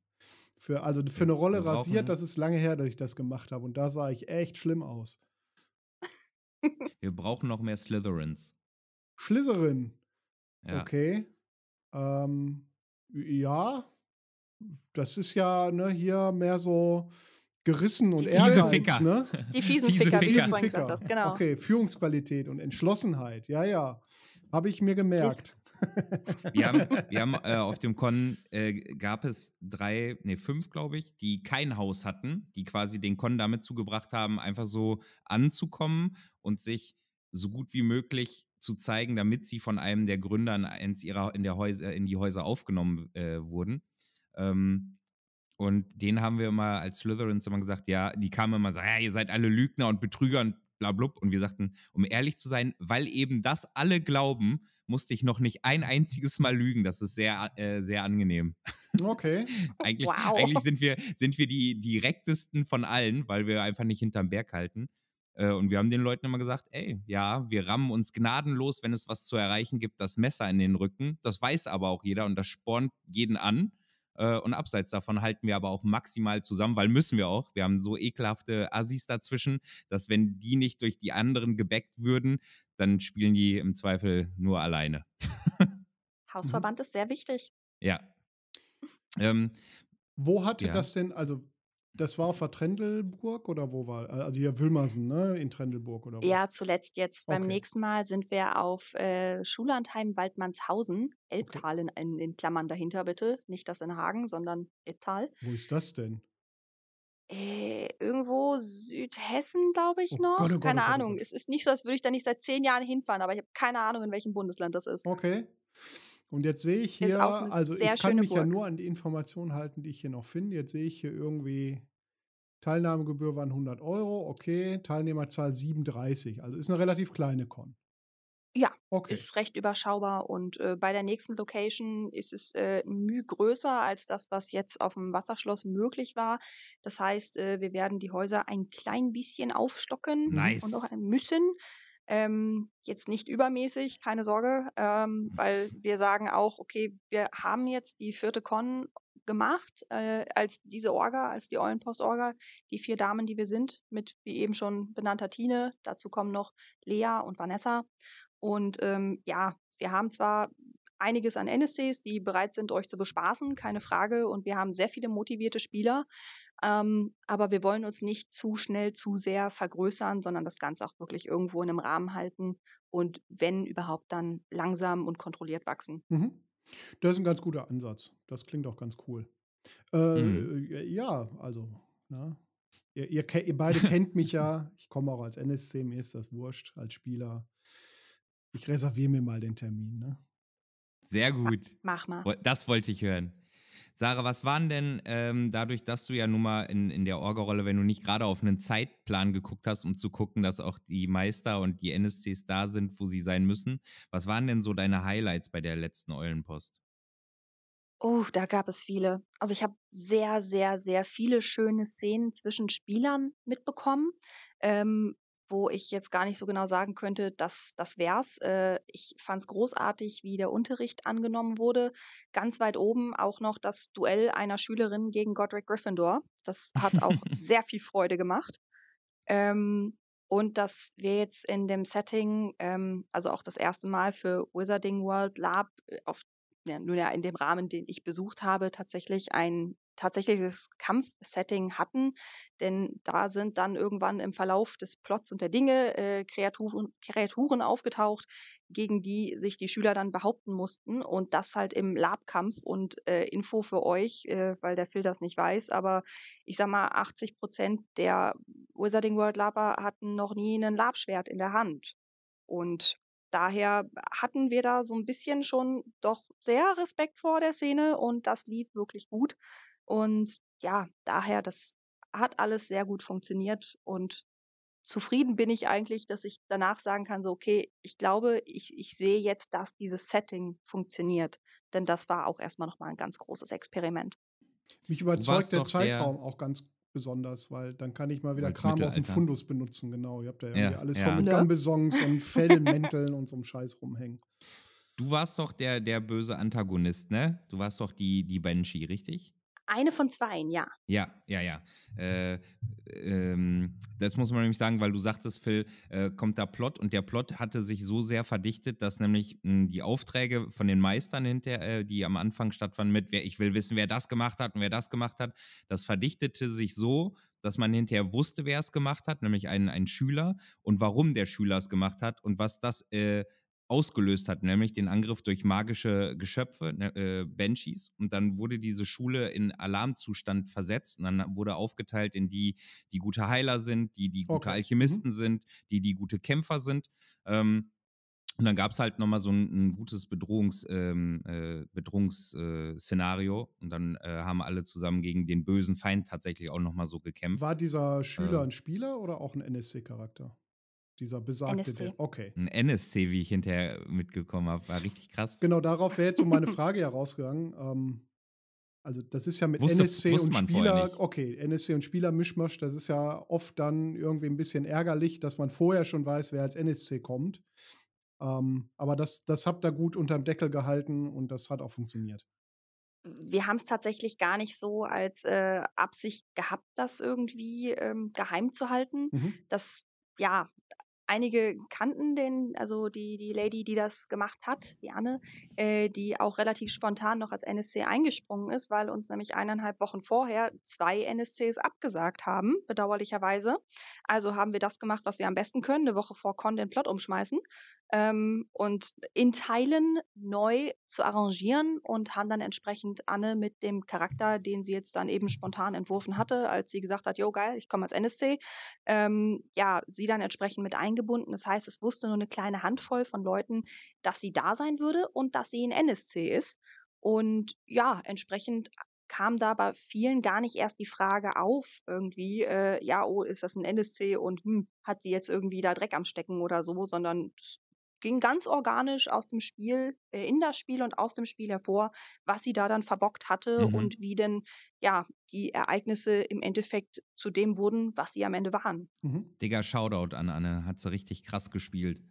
Für, also für eine Rolle rasiert, das ist lange her, dass ich das gemacht habe. Und da sah ich echt schlimm aus.
Wir brauchen noch mehr Slytherins.
Schlizerin. Ja. Okay. Ähm, ja, das ist ja ne, hier mehr so gerissen und Ehrgeiz. Ne?
Die fiesen Fiese Ficker, Ficker. Wie Ficker. Das, genau.
Okay, Führungsqualität und Entschlossenheit. Ja, ja. Habe ich mir gemerkt.
wir haben, wir haben äh, auf dem Con äh, gab es drei, nee, fünf, glaube ich, die kein Haus hatten, die quasi den Con damit zugebracht haben, einfach so anzukommen und sich so gut wie möglich zu zeigen, damit sie von einem der Gründer in, ihrer, in, der Häuser, in die Häuser aufgenommen äh, wurden. Ähm, und den haben wir immer als Slytherins immer gesagt, ja, die kamen immer so, ja, ihr seid alle Lügner und Betrüger und bla, bla Und wir sagten, um ehrlich zu sein, weil eben das alle glauben, musste ich noch nicht ein einziges Mal lügen. Das ist sehr, äh, sehr angenehm.
Okay.
eigentlich, wow. eigentlich sind wir, sind wir die direktesten von allen, weil wir einfach nicht hinterm Berg halten. Äh, und wir haben den Leuten immer gesagt, ey, ja, wir rammen uns gnadenlos, wenn es was zu erreichen gibt, das Messer in den Rücken. Das weiß aber auch jeder und das spornt jeden an. Äh, und abseits davon halten wir aber auch maximal zusammen, weil müssen wir auch. Wir haben so ekelhafte Assis dazwischen, dass wenn die nicht durch die anderen gebackt würden, dann spielen die im Zweifel nur alleine.
Hausverband mhm. ist sehr wichtig.
Ja. Ähm,
Wo hatte ja. das denn, also das war auf der Trendelburg oder wo war? Also hier Wilmersen, ne? In Trendelburg oder was?
Ja, zuletzt jetzt. Okay. Beim nächsten Mal sind wir auf äh, Schullandheim Waldmannshausen, Elbtal okay. in, in, Klammern dahinter bitte. Nicht das in Hagen, sondern Elbtal.
Wo ist das denn?
Äh, irgendwo Südhessen, glaube ich, oh noch. Gott, oh Gott, keine oh Gott, Ahnung. Es ist nicht so, als würde ich da nicht seit zehn Jahren hinfahren, aber ich habe keine Ahnung, in welchem Bundesland das ist.
Okay. Und jetzt sehe ich hier, also ich kann mich Burg. ja nur an die Informationen halten, die ich hier noch finde. Jetzt sehe ich hier irgendwie, Teilnahmegebühr waren 100 Euro, okay, Teilnehmerzahl 37, also ist eine relativ kleine Con.
Ja, okay. ist recht überschaubar und äh, bei der nächsten Location ist es äh, Mühe größer als das, was jetzt auf dem Wasserschloss möglich war. Das heißt, äh, wir werden die Häuser ein klein bisschen aufstocken
nice.
und auch müssen. Ähm, jetzt nicht übermäßig, keine Sorge, ähm, weil wir sagen auch, okay, wir haben jetzt die vierte Con gemacht äh, als diese Orga, als die Eulenpost-Orga, die vier Damen, die wir sind, mit wie eben schon benannter Tine. Dazu kommen noch Lea und Vanessa. Und ähm, ja, wir haben zwar einiges an NSCs, die bereit sind, euch zu bespaßen, keine Frage. Und wir haben sehr viele motivierte Spieler. Ähm, aber wir wollen uns nicht zu schnell, zu sehr vergrößern, sondern das Ganze auch wirklich irgendwo in einem Rahmen halten und wenn überhaupt dann langsam und kontrolliert wachsen.
Mhm. Das ist ein ganz guter Ansatz. Das klingt auch ganz cool. Äh, mhm. Ja, also, na, ne? ihr, ihr, ihr, beide kennt mich ja. Ich komme auch als NSC, mir ist das wurscht, als Spieler. Ich reserviere mir mal den Termin, ne?
Sehr gut.
Mach mal.
Das wollte ich hören. Sarah, was waren denn ähm, dadurch, dass du ja nun mal in, in der Orga-Rolle, wenn du nicht gerade auf einen Zeitplan geguckt hast, um zu gucken, dass auch die Meister und die NSCs da sind, wo sie sein müssen, was waren denn so deine Highlights bei der letzten Eulenpost?
Oh, da gab es viele. Also ich habe sehr, sehr, sehr viele schöne Szenen zwischen Spielern mitbekommen. Ähm, wo ich jetzt gar nicht so genau sagen könnte, dass das wär's. Äh, ich fand es großartig, wie der Unterricht angenommen wurde. Ganz weit oben auch noch das Duell einer Schülerin gegen Godric Gryffindor. Das hat auch sehr viel Freude gemacht. Ähm, und dass wir jetzt in dem Setting, ähm, also auch das erste Mal für Wizarding World Lab äh, auf ja, nur ja in dem Rahmen, den ich besucht habe, tatsächlich ein tatsächliches Kampfsetting hatten. Denn da sind dann irgendwann im Verlauf des Plots und der Dinge äh, Kreaturen, Kreaturen aufgetaucht, gegen die sich die Schüler dann behaupten mussten. Und das halt im Labkampf und äh, Info für euch, äh, weil der Phil das nicht weiß. Aber ich sag mal, 80 Prozent der Wizarding World Laber hatten noch nie ein Labschwert in der Hand. Und daher hatten wir da so ein bisschen schon doch sehr Respekt vor der Szene und das lief wirklich gut. Und ja, daher, das hat alles sehr gut funktioniert und zufrieden bin ich eigentlich, dass ich danach sagen kann, so, okay, ich glaube, ich, ich sehe jetzt, dass dieses Setting funktioniert. Denn das war auch erstmal nochmal ein ganz großes Experiment.
Mich überzeugt der Zeitraum der auch ganz besonders, weil dann kann ich mal wieder Kram aus dem Fundus benutzen, genau. Ihr habt ja, ja alles ja. voll mit ja. Gambesongs und Fellmänteln und so einem Scheiß rumhängen.
Du warst doch der, der böse Antagonist, ne? Du warst doch die, die Banshee, richtig?
Eine von zwei, ja.
Ja, ja, ja. Äh, ähm, das muss man nämlich sagen, weil du sagtest, Phil, äh, kommt da Plot und der Plot hatte sich so sehr verdichtet, dass nämlich mh, hm, die Aufträge von den Meistern hinter, äh, die am Anfang stattfanden mit, wer, ich will wissen, wer das gemacht hat und wer das gemacht hat, das verdichtete sich so, dass man hinterher wusste, wer es gemacht hat, nämlich ein, ein Schüler und warum der Schüler es gemacht hat und was das äh, ausgelöst hat, nämlich den Angriff durch magische Geschöpfe, ne, äh, Banshees. Und dann wurde diese Schule in Alarmzustand versetzt und dann wurde aufgeteilt in die, die gute Heiler sind, die, die gute okay. Alchemisten mhm. sind, die, die gute Kämpfer sind. Ähm, und dann gab es halt nochmal so ein, ein gutes Bedrohungs, ähm, äh, Bedrohungsszenario. Äh, und dann äh, haben alle zusammen gegen den bösen Feind tatsächlich auch nochmal so gekämpft.
War dieser Schüler ähm, ein Spieler oder auch ein NSC-Charakter? Dieser besagte,
NSC.
Der, okay.
Ein NSC, wie ich hinterher mitgekommen habe, war richtig krass.
Genau, darauf wäre jetzt so meine Frage herausgegangen. Ähm, also das ist ja mit wusste, NSC wusste und Spieler, okay, NSC und Spieler Mischmasch, das ist ja oft dann irgendwie ein bisschen ärgerlich, dass man vorher schon weiß, wer als NSC kommt. Ähm, aber das, das habt ihr gut unterm Deckel gehalten und das hat auch funktioniert.
Wir haben es tatsächlich gar nicht so als äh, Absicht gehabt, das irgendwie ähm, geheim zu halten. Mhm. Das ja, einige kannten den, also die, die Lady, die das gemacht hat, die Anne, äh, die auch relativ spontan noch als NSC eingesprungen ist, weil uns nämlich eineinhalb Wochen vorher zwei NSCs abgesagt haben, bedauerlicherweise. Also haben wir das gemacht, was wir am besten können, eine Woche vor Con den Plot umschmeißen ähm, und in Teilen neu zu arrangieren und haben dann entsprechend Anne mit dem Charakter, den sie jetzt dann eben spontan entworfen hatte, als sie gesagt hat, jo geil, ich komme als NSC, ähm, ja, sie dann entsprechend mit eingebunden. Das heißt, es wusste nur eine kleine Handvoll von Leuten, dass sie da sein würde und dass sie ein NSC ist. Und ja, entsprechend kam da bei vielen gar nicht erst die Frage auf, irgendwie, äh, ja, oh, ist das ein NSC und hm, hat sie jetzt irgendwie da Dreck am Stecken oder so, sondern ging ganz organisch aus dem Spiel, äh, in das Spiel und aus dem Spiel hervor, was sie da dann verbockt hatte mhm. und wie denn ja die Ereignisse im Endeffekt zu dem wurden, was sie am Ende waren.
Mhm. Digga, Shoutout an Anne, hat sie richtig krass gespielt.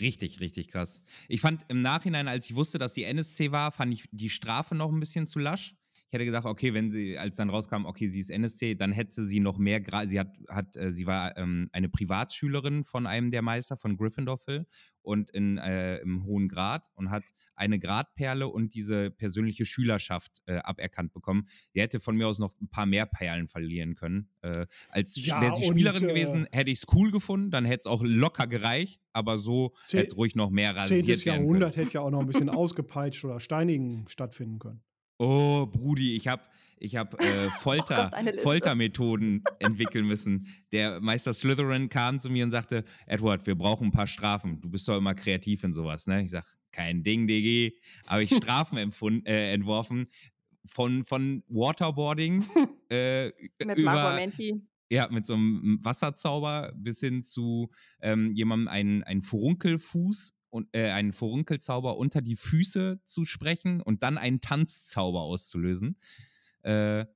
Richtig, richtig krass. Ich fand im Nachhinein, als ich wusste, dass sie NSC war, fand ich die Strafe noch ein bisschen zu lasch. Ich hätte gedacht, okay, wenn sie, als dann rauskam, okay, sie ist NSC, dann hätte sie noch mehr, sie hat, hat, äh, sie war ähm, eine Privatschülerin von einem der Meister, von Gryffindor Phil und in, äh, im hohen Grad und hat eine Gradperle und diese persönliche Schülerschaft äh, aberkannt bekommen. Sie hätte von mir aus noch ein paar mehr Perlen verlieren können. Äh, als ja, wäre sie Spielerin und, gewesen, äh, hätte ich es cool gefunden, dann hätte es auch locker gereicht, aber so hätte ruhig noch mehr rasiert 10.
Jahrhundert hätte ja auch noch ein bisschen ausgepeitscht oder Steinigen stattfinden können.
Oh, Brudi, ich habe ich hab, äh, Folter, oh Foltermethoden entwickeln müssen. Der Meister Slytherin kam zu mir und sagte, Edward, wir brauchen ein paar Strafen. Du bist doch immer kreativ in sowas, ne? Ich sag, kein Ding, DG. Habe ich Strafen äh, entworfen von, von Waterboarding
äh, Mit über,
ja, mit so einem Wasserzauber bis hin zu ähm, jemandem einen, einen Furunkelfuß und äh, einen Furunkelzauber unter die Füße zu sprechen und dann einen Tanzzauber auszulösen. Äh,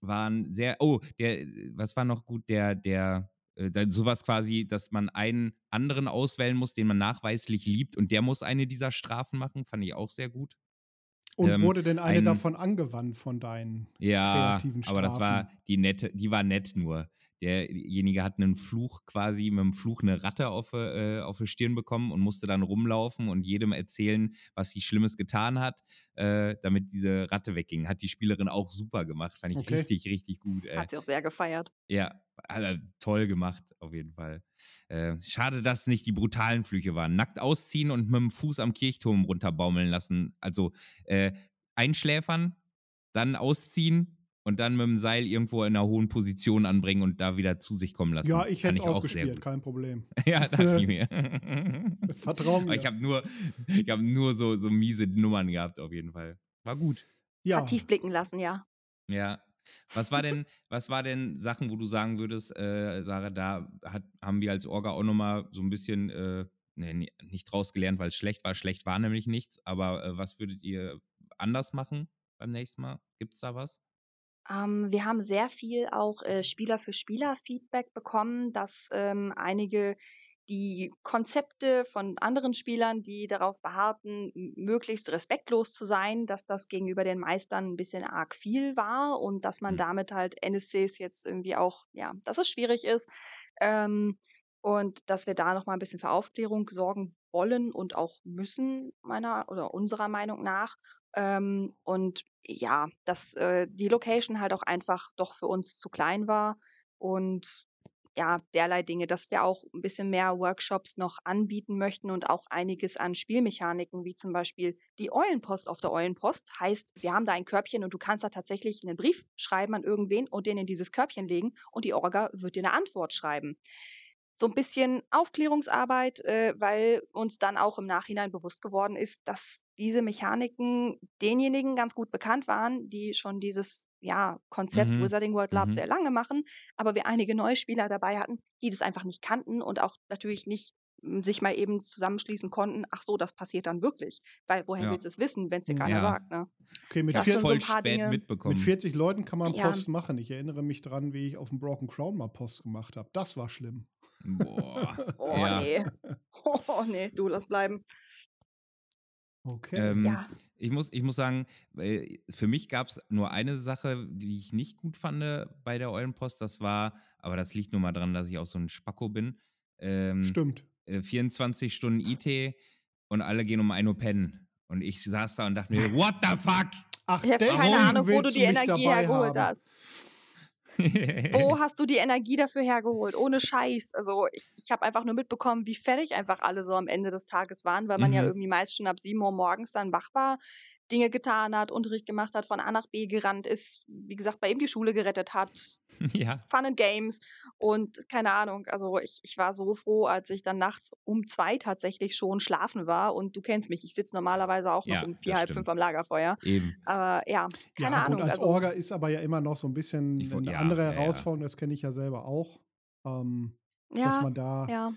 waren sehr, oh, der, was war noch gut, der, der äh, sowas quasi, dass man einen anderen auswählen muss, den man nachweislich liebt und der muss eine dieser Strafen machen, fand ich auch sehr gut.
Und
Ähm,
wurde denn eine
ein-
davon angewandt von deinen
Ja,
kreativen
aber das war
Strafen?
die nette, die war nett nur. Derjenige hat einen Fluch quasi, mit dem Fluch eine Ratte auf, äh, auf die Stirn bekommen und musste dann rumlaufen und jedem erzählen, was sie Schlimmes getan hat, äh, damit diese Ratte wegging. Hat die Spielerin auch super gemacht. Fand ich
Okay.
richtig, richtig gut. Äh,
Hat sie auch sehr gefeiert.
ja, also toll gemacht, auf jeden Fall. Äh, schade, dass nicht die brutalen Flüche waren. Nackt ausziehen und mit dem Fuß am Kirchturm runterbaumeln lassen. Also äh, einschläfern, dann ausziehen und dann mit dem Seil irgendwo in einer hohen Position anbringen und da wieder zu sich kommen lassen.
Ja, ich hätte es
auch sehr
ausgespielt,
gut.
kein Problem.
ja, dachte ich mir.
Vertrau
Aber
mir.
ich habe nur, ich hab nur so, so miese Nummern gehabt, auf jeden Fall. War gut.
ja,
Hat tief blicken lassen, ja.
Ja. Was war denn, was war denn Sachen, wo du sagen würdest, äh, Sarah, da hat, haben wir als Orga auch nochmal so ein bisschen, äh, nee, ni- nicht draus gelernt, weil es schlecht war. Schlecht war nämlich nichts, aber äh, was würdet ihr anders machen beim nächsten Mal? Gibt es da was?
Ähm, wir haben sehr viel auch äh, Spieler für Spieler Feedback bekommen, dass ähm, einige die Konzepte von anderen Spielern, die darauf beharrten, möglichst respektlos zu sein, dass das gegenüber den Meistern ein bisschen arg viel war und dass man
Hm.
damit halt NSCs jetzt irgendwie auch, ja, dass es schwierig ist. Ähm, und dass wir da noch mal ein bisschen für Aufklärung sorgen wollen und auch müssen, meiner oder unserer Meinung nach. Ähm, und ja, dass äh, die Location halt auch einfach doch für uns zu klein war und ja, derlei Dinge, dass wir auch ein bisschen mehr Workshops noch anbieten möchten und auch einiges an Spielmechaniken, wie zum Beispiel die Eulenpost auf der Eulenpost. Heißt, wir haben da ein Körbchen und du kannst da tatsächlich einen Brief schreiben an irgendwen und den in dieses Körbchen legen und die Orga wird dir eine Antwort schreiben. So ein bisschen Aufklärungsarbeit, äh, weil uns dann auch im Nachhinein bewusst geworden ist, dass diese Mechaniken denjenigen ganz gut bekannt waren, die schon dieses ja, Konzept
Mhm.
Wizarding World Lab
Mhm.
sehr lange machen, aber wir einige neue Spieler dabei hatten, die das einfach nicht kannten und auch natürlich nicht m, sich mal eben zusammenschließen konnten, ach so, das passiert dann wirklich. Weil woher
Ja.
willst du es wissen, wenn es dir
Mhm.
keiner
Ja.
sagt, ne?
okay, mit,
Das
vier,
so
voll
paar
spät
Dinge.
mitbekommen.
mit 40 Leuten kann man
Ja.
Post machen. Ich erinnere mich dran, wie ich auf dem Broken Crown mal Post gemacht habe. Das war schlimm.
Boah.
Oh
ja.
nee. Oh nee, du lass bleiben.
Okay.
Ähm,
Ja.
ich, muss, ich muss sagen, äh, für mich gab es nur eine Sache, die ich nicht gut fand bei der Eulenpost. Das war, aber das liegt nur mal daran, dass ich auch so ein Spacko bin. Ähm,
Stimmt.
äh, 24 Stunden IT und alle gehen um 1 Uhr pennen. Und ich saß da und dachte mir, what the fuck?
Ach,
Ich habe keine Ahnung, wo du die Energie hergeholt
haben.
hast. Wo hast du die Energie dafür hergeholt? Ohne Scheiß. Also ich, ich habe einfach nur mitbekommen, wie fertig einfach alle so am Ende des Tages waren, weil man ja
Mhm.
irgendwie meist schon ab 7 Uhr morgens dann wach war, Dinge getan hat, Unterricht gemacht hat, von A nach B gerannt ist, wie gesagt, bei ihm die Schule gerettet hat,
ja.
Fun and Games und keine Ahnung. Also ich, ich war so froh, als ich dann nachts um zwei tatsächlich schon schlafen war und du kennst mich, ich sitze normalerweise auch noch
Ja,
um vier, halb
stimmt.
fünf am Lagerfeuer.
Eben.
Aber ja, keine
ja,
Ahnung.
gut, als
also,
Orga ist aber ja immer noch so ein bisschen
Ich
eine
ja,
andere
ja, ja.
Herausforderung, das kenne ich ja selber auch. Ähm, dass
ja,
man da,
ja.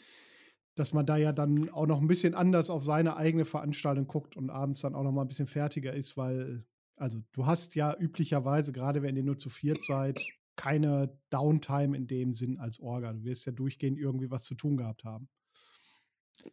Dass man da ja dann auch noch ein bisschen anders auf seine eigene Veranstaltung guckt und abends dann auch noch mal ein bisschen fertiger ist, weil, also du hast ja üblicherweise, gerade wenn ihr nur zu viert seid, keine Downtime in dem Sinn als Orga. Du wirst ja durchgehend irgendwie was zu tun gehabt haben.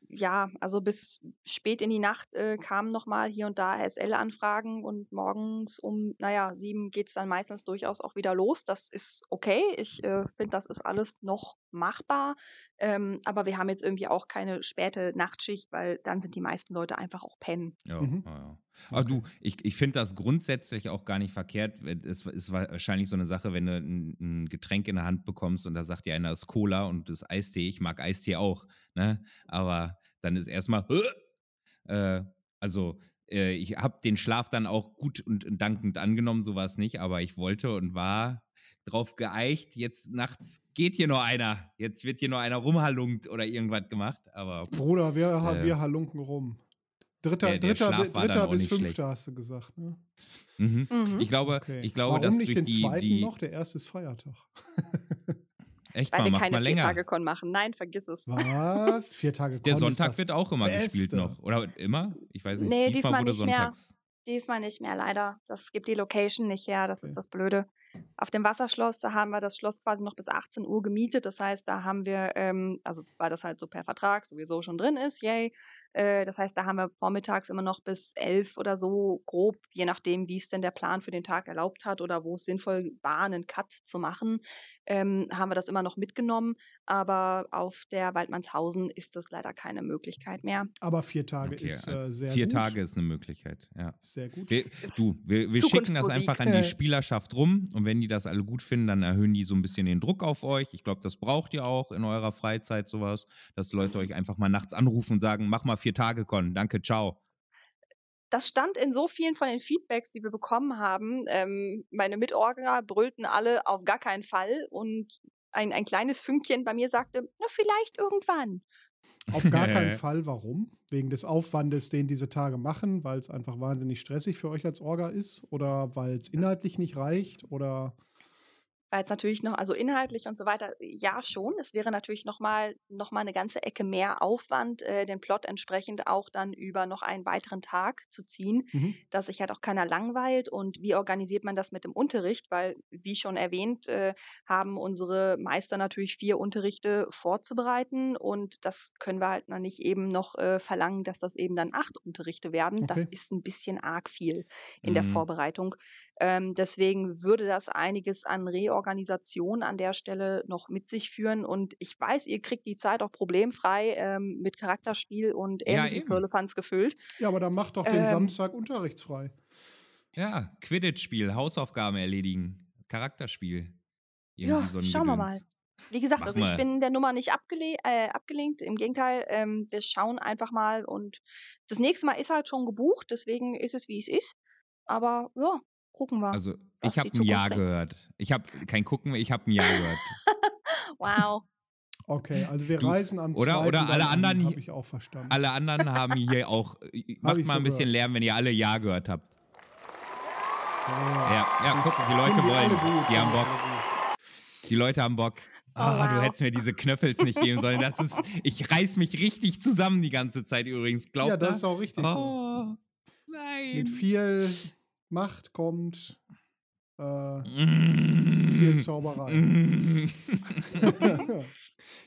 ja, also bis spät in die Nacht äh, kamen nochmal hier und da SL-Anfragen und morgens um, naja, sieben geht's dann meistens durchaus auch wieder los. Das ist okay. Ich äh, finde, das ist alles noch machbar. Ähm, aber wir haben jetzt irgendwie auch keine späte Nachtschicht, weil dann sind die meisten Leute einfach auch pennen.
Ja,
Mhm.
ja, ja. Aber du, ich, ich finde das grundsätzlich auch gar nicht verkehrt. Es ist wahrscheinlich so eine Sache, wenn du ein, ein Getränk in der Hand bekommst und da sagt dir einer, das ist Cola und das ist Eistee. Ich mag Eistee auch, ne? Aber dann ist erstmal, äh, also äh, ich habe den Schlaf dann auch gut und dankend angenommen, so war es nicht, aber ich wollte und war drauf geeicht, jetzt nachts geht hier noch einer, jetzt wird hier noch einer rumhalungt oder irgendwas gemacht, aber
Bruder, wir,
Äh.
wir halunken rum. Dritter,
Der- der
dritter, dritter bis fünfter
schlecht.
hast du gesagt. Ne?
mhm.
Mhm.
ich glaube,
Okay.
ich glaube,
Warum
dass
nicht
durch
den
die,
zweiten
die
noch? Der erste ist Feiertag.
echt
Weil
mal,
wir keine
mal länger.
Vier-Tage-Con machen. Nein, vergiss es.
Was? Vier Tage
Der
Con ist
Sonntag wird auch immer gespielt
Beste.
noch. Oder immer? Ich weiß nicht.
Nee,
diesmal,
diesmal
wurde
nicht mehr.
sonntags.
Diesmal nicht mehr, leider. Das gibt die Location nicht her, das
Okay.
ist das Blöde. Auf dem Wasserschloss, da haben wir das Schloss quasi noch bis 18 Uhr gemietet. Das heißt, da haben wir, ähm, also weil das halt so per Vertrag sowieso schon drin ist, yay. Äh, das heißt, da haben wir vormittags immer noch bis 11 oder so grob, je nachdem, wie es denn der Plan für den Tag erlaubt hat oder wo es sinnvoll war, einen Cut zu machen, ähm, haben wir das immer noch mitgenommen. Aber auf der Waldmannshausen ist das leider keine Möglichkeit mehr.
Aber vier Tage okay, ist äh, sehr
vier
gut.
Vier Tage ist eine Möglichkeit, ja.
Sehr gut.
Wir, du, wir, wir schicken das einfach an die Spielerschaft rum und wenn die das alle gut finden, dann erhöhen die so ein bisschen den Druck auf euch. Ich glaube, das braucht ihr auch in eurer Freizeit sowas, dass Leute euch einfach mal nachts anrufen und sagen, mach mal vier Tage, Con, danke, ciao
das stand in so vielen von den Feedbacks, die wir bekommen haben. Ähm, meine Mitorga brüllten alle auf gar keinen Fall und ein, ein kleines Fünkchen bei mir sagte, na, vielleicht irgendwann.
Auf gar keinen Fall. Warum? Wegen des Aufwandes, den diese Tage machen, weil es einfach wahnsinnig stressig für euch als Orga ist oder weil es inhaltlich nicht reicht oder
weil es natürlich noch, also inhaltlich und so weiter, ja schon. Es wäre natürlich nochmal noch mal eine ganze Ecke mehr Aufwand, äh, den Plot entsprechend auch dann über noch einen weiteren Tag zu ziehen, mhm. dass sich halt auch keiner langweilt. Und wie organisiert man das mit dem Unterricht? Weil, wie schon erwähnt, äh, haben unsere Meister natürlich vier Unterrichte vorzubereiten und das können wir halt noch nicht eben noch äh, verlangen, dass das eben dann acht Unterrichte werden. Okay. Das ist ein bisschen arg viel in mhm. der Vorbereitung. Ähm, deswegen würde das einiges an Reorganisation an der Stelle noch mit sich führen. Und ich weiß, ihr kriegt die Zeit auch problemfrei ähm, mit Charakterspiel und ähnlichen ja, Firlefanz gefüllt.
Ja, aber dann macht doch den ähm, Samstag unterrichtsfrei.
Ja, Quidditch-Spiel, Hausaufgaben erledigen, Charakterspiel.
Irgendwie ja, so schauen wir mal. Wie gesagt, Mach also ich mal. bin der Nummer nicht abgele äh, abgelenkt. Im Gegenteil, ähm, wir schauen einfach mal und das nächste Mal ist halt schon gebucht, deswegen ist es wie es ist. Aber ja, gucken wir.
Also ich habe ein Ja gehört. Ich habe kein Gucken, ich habe ein Ja gehört.
wow.
Okay, also wir du, reisen am
oder oder alle anderen
habe ich auch verstanden.
Alle anderen haben hier auch äh, macht mal ein bisschen Lärm, wenn ihr alle Ja gehört habt. So, ja, ja, guck, die Leute die wollen, gut, die haben Bock. Die Leute haben Bock. Oh, oh, wow. du hättest mir diese Knöffels nicht geben sollen. Das ist, ich reiß mich richtig zusammen die ganze Zeit übrigens. Glaubt
Ja, das ist auch richtig
oh,
so.
Nein.
Mit viel Macht kommt äh, viel Zauberei.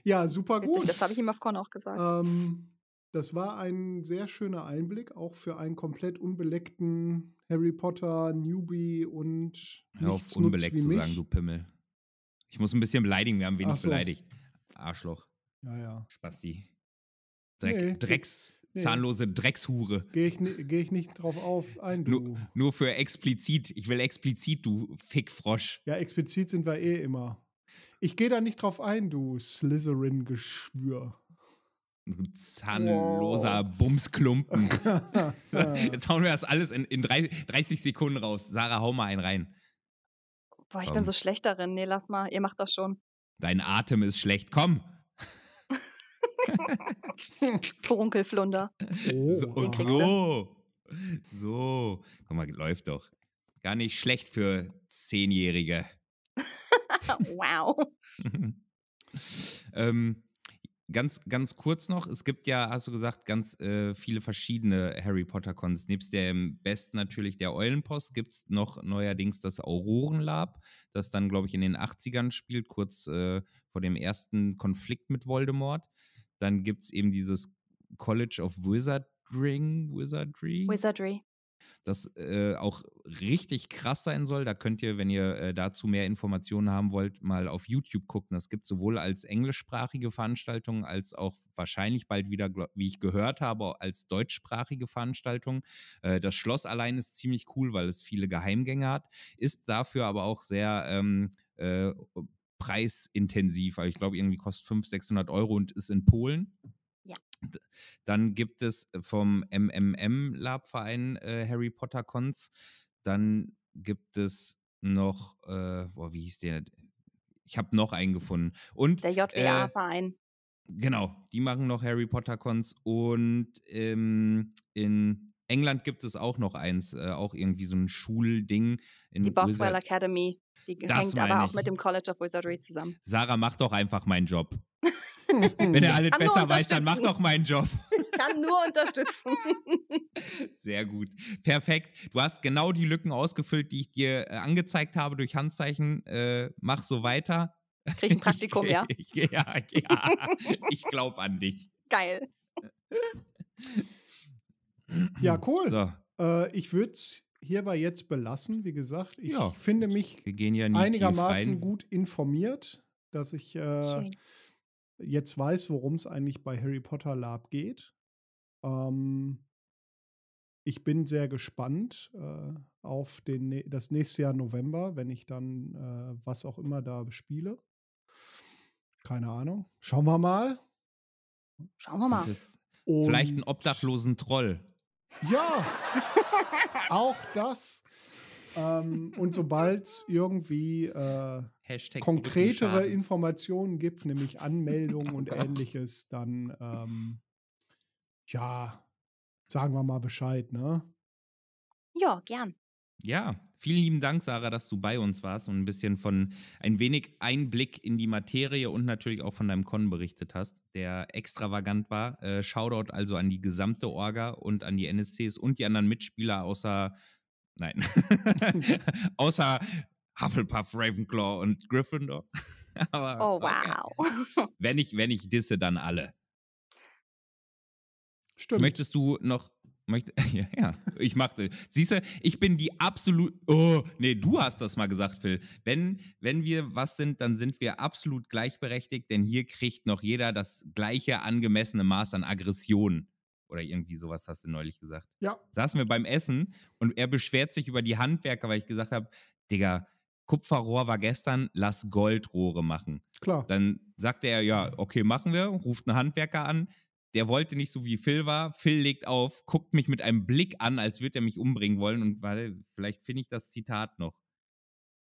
ja, super gut.
Das habe ich ihm auf Con auch gesagt.
Ähm, das war ein sehr schöner Einblick, auch für einen komplett unbeleckten Harry Potter Newbie und
Hör auf, unbeleckt zu sagen, du Pimmel. Ich muss ein bisschen beleidigen, wir haben wenig so. beleidigt. Arschloch.
Ja, ja.
Spasti. Dreck, nee, Drecks. Zahnlose Dreckshure.
Gehe ich, geh ich nicht drauf auf ein, du.
Nur, nur für explizit. Ich will explizit, du Fickfrosch.
Ja, explizit sind wir eh immer. Ich gehe da nicht drauf ein, du Slytherin-Geschwür.
Du zahnloser wow. Bumsklumpen. Jetzt hauen wir das alles in, in 30 Sekunden raus. Sarah, hau mal einen rein.
Boah, ich Komm. bin so schlecht darin. Nee, lass mal. Ihr macht das schon.
Dein Atem ist schlecht. Komm.
Furunkelflunder.
Oh, so, so. So. Guck mal, läuft doch. Gar nicht schlecht für Zehnjährige.
wow.
ähm, ganz, ganz kurz noch, es gibt ja, hast du gesagt, ganz äh, viele verschiedene Harry Potter Cons. Nebst dem besten natürlich der Eulenpost gibt es noch neuerdings das Aurorenlab, das dann, glaube ich, in den 80ern spielt, kurz äh, vor dem ersten Konflikt mit Voldemort. Dann gibt es eben dieses College of Wizarding, Wizardry.
Wizardry.
Das äh, auch richtig krass sein soll. Da könnt ihr, wenn ihr äh, dazu mehr Informationen haben wollt, mal auf YouTube gucken. Das gibt sowohl als englischsprachige Veranstaltungen als auch wahrscheinlich bald wieder, wie ich gehört habe, als deutschsprachige Veranstaltung. Äh, das Schloss allein ist ziemlich cool, weil es viele Geheimgänge hat, ist dafür aber auch sehr ähm, äh, preisintensiv, weil ich glaube, irgendwie kostet 500, 600 Euro und ist in Polen.
Ja.
Dann gibt es vom MMM Lab Verein äh, Harry Potter Cons. Dann gibt es noch, äh, boah, wie hieß der? Ich habe noch einen gefunden. Und,
der JWA-Verein. Äh,
genau, die machen noch Harry Potter Cons. Und ähm, in England gibt es auch noch eins, äh, auch irgendwie so ein Schulding. In
die Bothwell Academy. Die das hängt aber auch mit dem College of Wizardry zusammen.
Sarah, mach doch einfach meinen Job. Wenn er alles besser weiß, dann mach doch meinen Job.
kann nur unterstützen.
Sehr gut. Perfekt. Du hast genau die Lücken ausgefüllt, die ich dir äh, angezeigt habe durch Handzeichen. Äh, mach so weiter.
Krieg ein Praktikum,
ich,
ja?
Ich, ja, ja. ich glaube an dich.
Geil.
Ja, cool.
So,
Äh, ich würde es hierbei jetzt belassen. Wie gesagt, ich
Ja,
finde mich
wir gehen ja
einigermaßen gut informiert, dass ich äh, jetzt weiß, worum es eigentlich bei Harry Potter Lab geht. Ähm, ich bin sehr gespannt äh, auf den, das nächste Jahr November, wenn ich dann äh, was auch immer da spiele. Keine Ahnung. Schauen wir mal.
Schauen wir mal.
Vielleicht einen obdachlosen Troll.
Ja, auch das. Ähm, und sobald es irgendwie äh, konkretere. Informationen gibt, nämlich Anmeldungen und ähnliches, dann ähm, ja, sagen wir mal Bescheid, ne?
Ja, gern.
Ja, vielen lieben Dank, Sarah, dass du bei uns warst und ein bisschen von ein wenig Einblick in die Materie und natürlich auch von deinem Con berichtet hast, der extravagant war. Äh, Shoutout also an die gesamte Orga und an die NSCs und die anderen Mitspieler außer, nein, außer Hufflepuff, Ravenclaw und Gryffindor. Aber
Oh,
okay.
wow.
Wenn ich, wenn ich disse, dann alle.
Stimmt.
Möchtest du noch. Möcht, ja, ja, ich machte. Siehst du, ich bin die absolut. Oh, nee, du hast das mal gesagt, Phil. Wenn, wenn wir was sind, dann sind wir absolut gleichberechtigt, denn hier kriegt noch jeder das gleiche angemessene Maß an Aggression. Oder irgendwie sowas hast du neulich gesagt.
ja,
Saßen wir beim Essen und er beschwert sich über die Handwerker, weil ich gesagt habe: Digga, Kupferrohr war gestern, lass Goldrohre machen.
klar.
Dann sagte er, ja, okay, machen wir, ruft einen Handwerker an. Der wollte nicht so wie Phil war. Phil legt auf, guckt mich mit einem Blick an, als würde er mich umbringen wollen. Und weil, vielleicht finde ich das Zitat noch.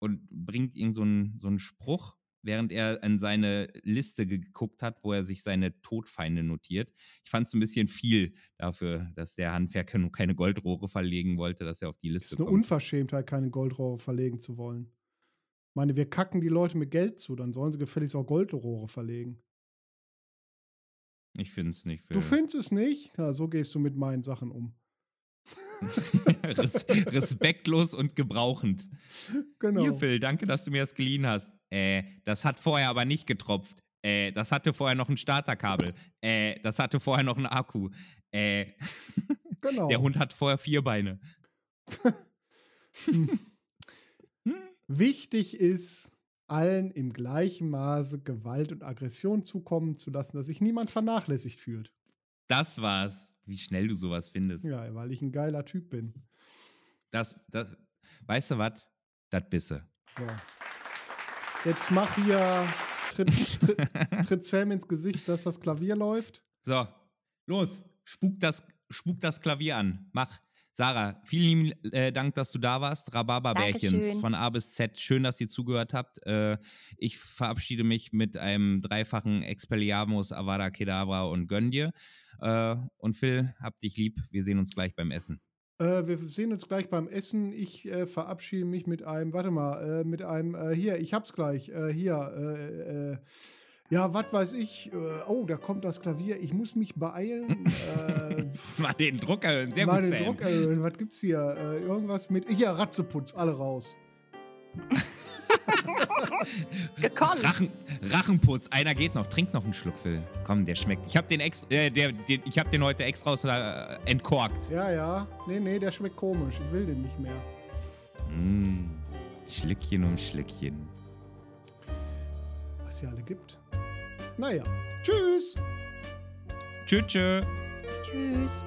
Und bringt ihm so einen, so einen Spruch, während er an seine Liste geguckt hat, wo er sich seine Todfeinde notiert. Ich fand es ein bisschen viel dafür, dass der Handwerker nur keine Goldrohre verlegen wollte, dass er auf die Liste
ist eine
kommt.
Unverschämtheit, keine Goldrohre verlegen zu wollen. Ich meine, wir kacken die Leute mit Geld zu, dann sollen sie gefälligst auch Goldrohre verlegen.
Ich finde es nicht.
Du
Phil.
findest es nicht? Ja, so gehst du mit meinen Sachen um.
Res respektlos und gebrauchend.
Genau.
Hier, Phil, danke, dass du mir das geliehen hast. Äh, das hat vorher aber nicht getropft. Äh, das hatte vorher noch ein Starterkabel. Äh, das hatte vorher noch einen Akku. Äh,
genau.
der Hund hat vorher vier Beine.
Hm. Wichtig ist, allen im gleichen Maße Gewalt und Aggression zukommen zu lassen, dass sich niemand vernachlässigt fühlt.
Das war's. Wie schnell du sowas findest.
Ja, weil ich ein geiler Typ bin.
Das, das, weißt du was? Das bisse.
So. Jetzt mach hier, tritt, tritt, tritt Sam ins Gesicht, dass das Klavier läuft.
So, los. Spuk das, spuk das Klavier an. Mach. Sarah, vielen lieben äh, Dank, dass du da warst. Rhabarberbärchens von A bis Z. Schön, dass ihr zugehört habt. Äh, ich verabschiede mich mit einem dreifachen Expelliarmus, Avada Kedavra und Gönn dir. Äh, und Phil, hab dich lieb. Wir sehen uns gleich beim Essen.
Äh, wir sehen uns gleich beim Essen. Ich äh, verabschiede mich mit einem, warte mal, äh, mit einem, äh, hier, ich hab's gleich, äh, hier, äh, äh, ja, was weiß ich, äh, oh, da kommt das Klavier, ich muss mich beeilen. äh,
Mal den Druck erhöhen. Sehr
mal
gut,
den
Sam.
Druck erhöhen. Was gibt's hier? Äh, irgendwas mit, hier, Ratzeputz, alle raus.
Gekonnt.
Rachen, Rachenputz. Einer geht noch. Trink noch einen Schluck, Phil. Komm, der schmeckt. Ich hab den, ex, äh, der, den, ich hab den heute extra aus äh, entkorkt.
Ja, ja, nee, nee, der schmeckt komisch, ich will den nicht mehr.
Mm, Schlückchen um Schlückchen.
Was ja alle gibt. Naja, tschüss.
Tschüss, tschüss.
Tschüss.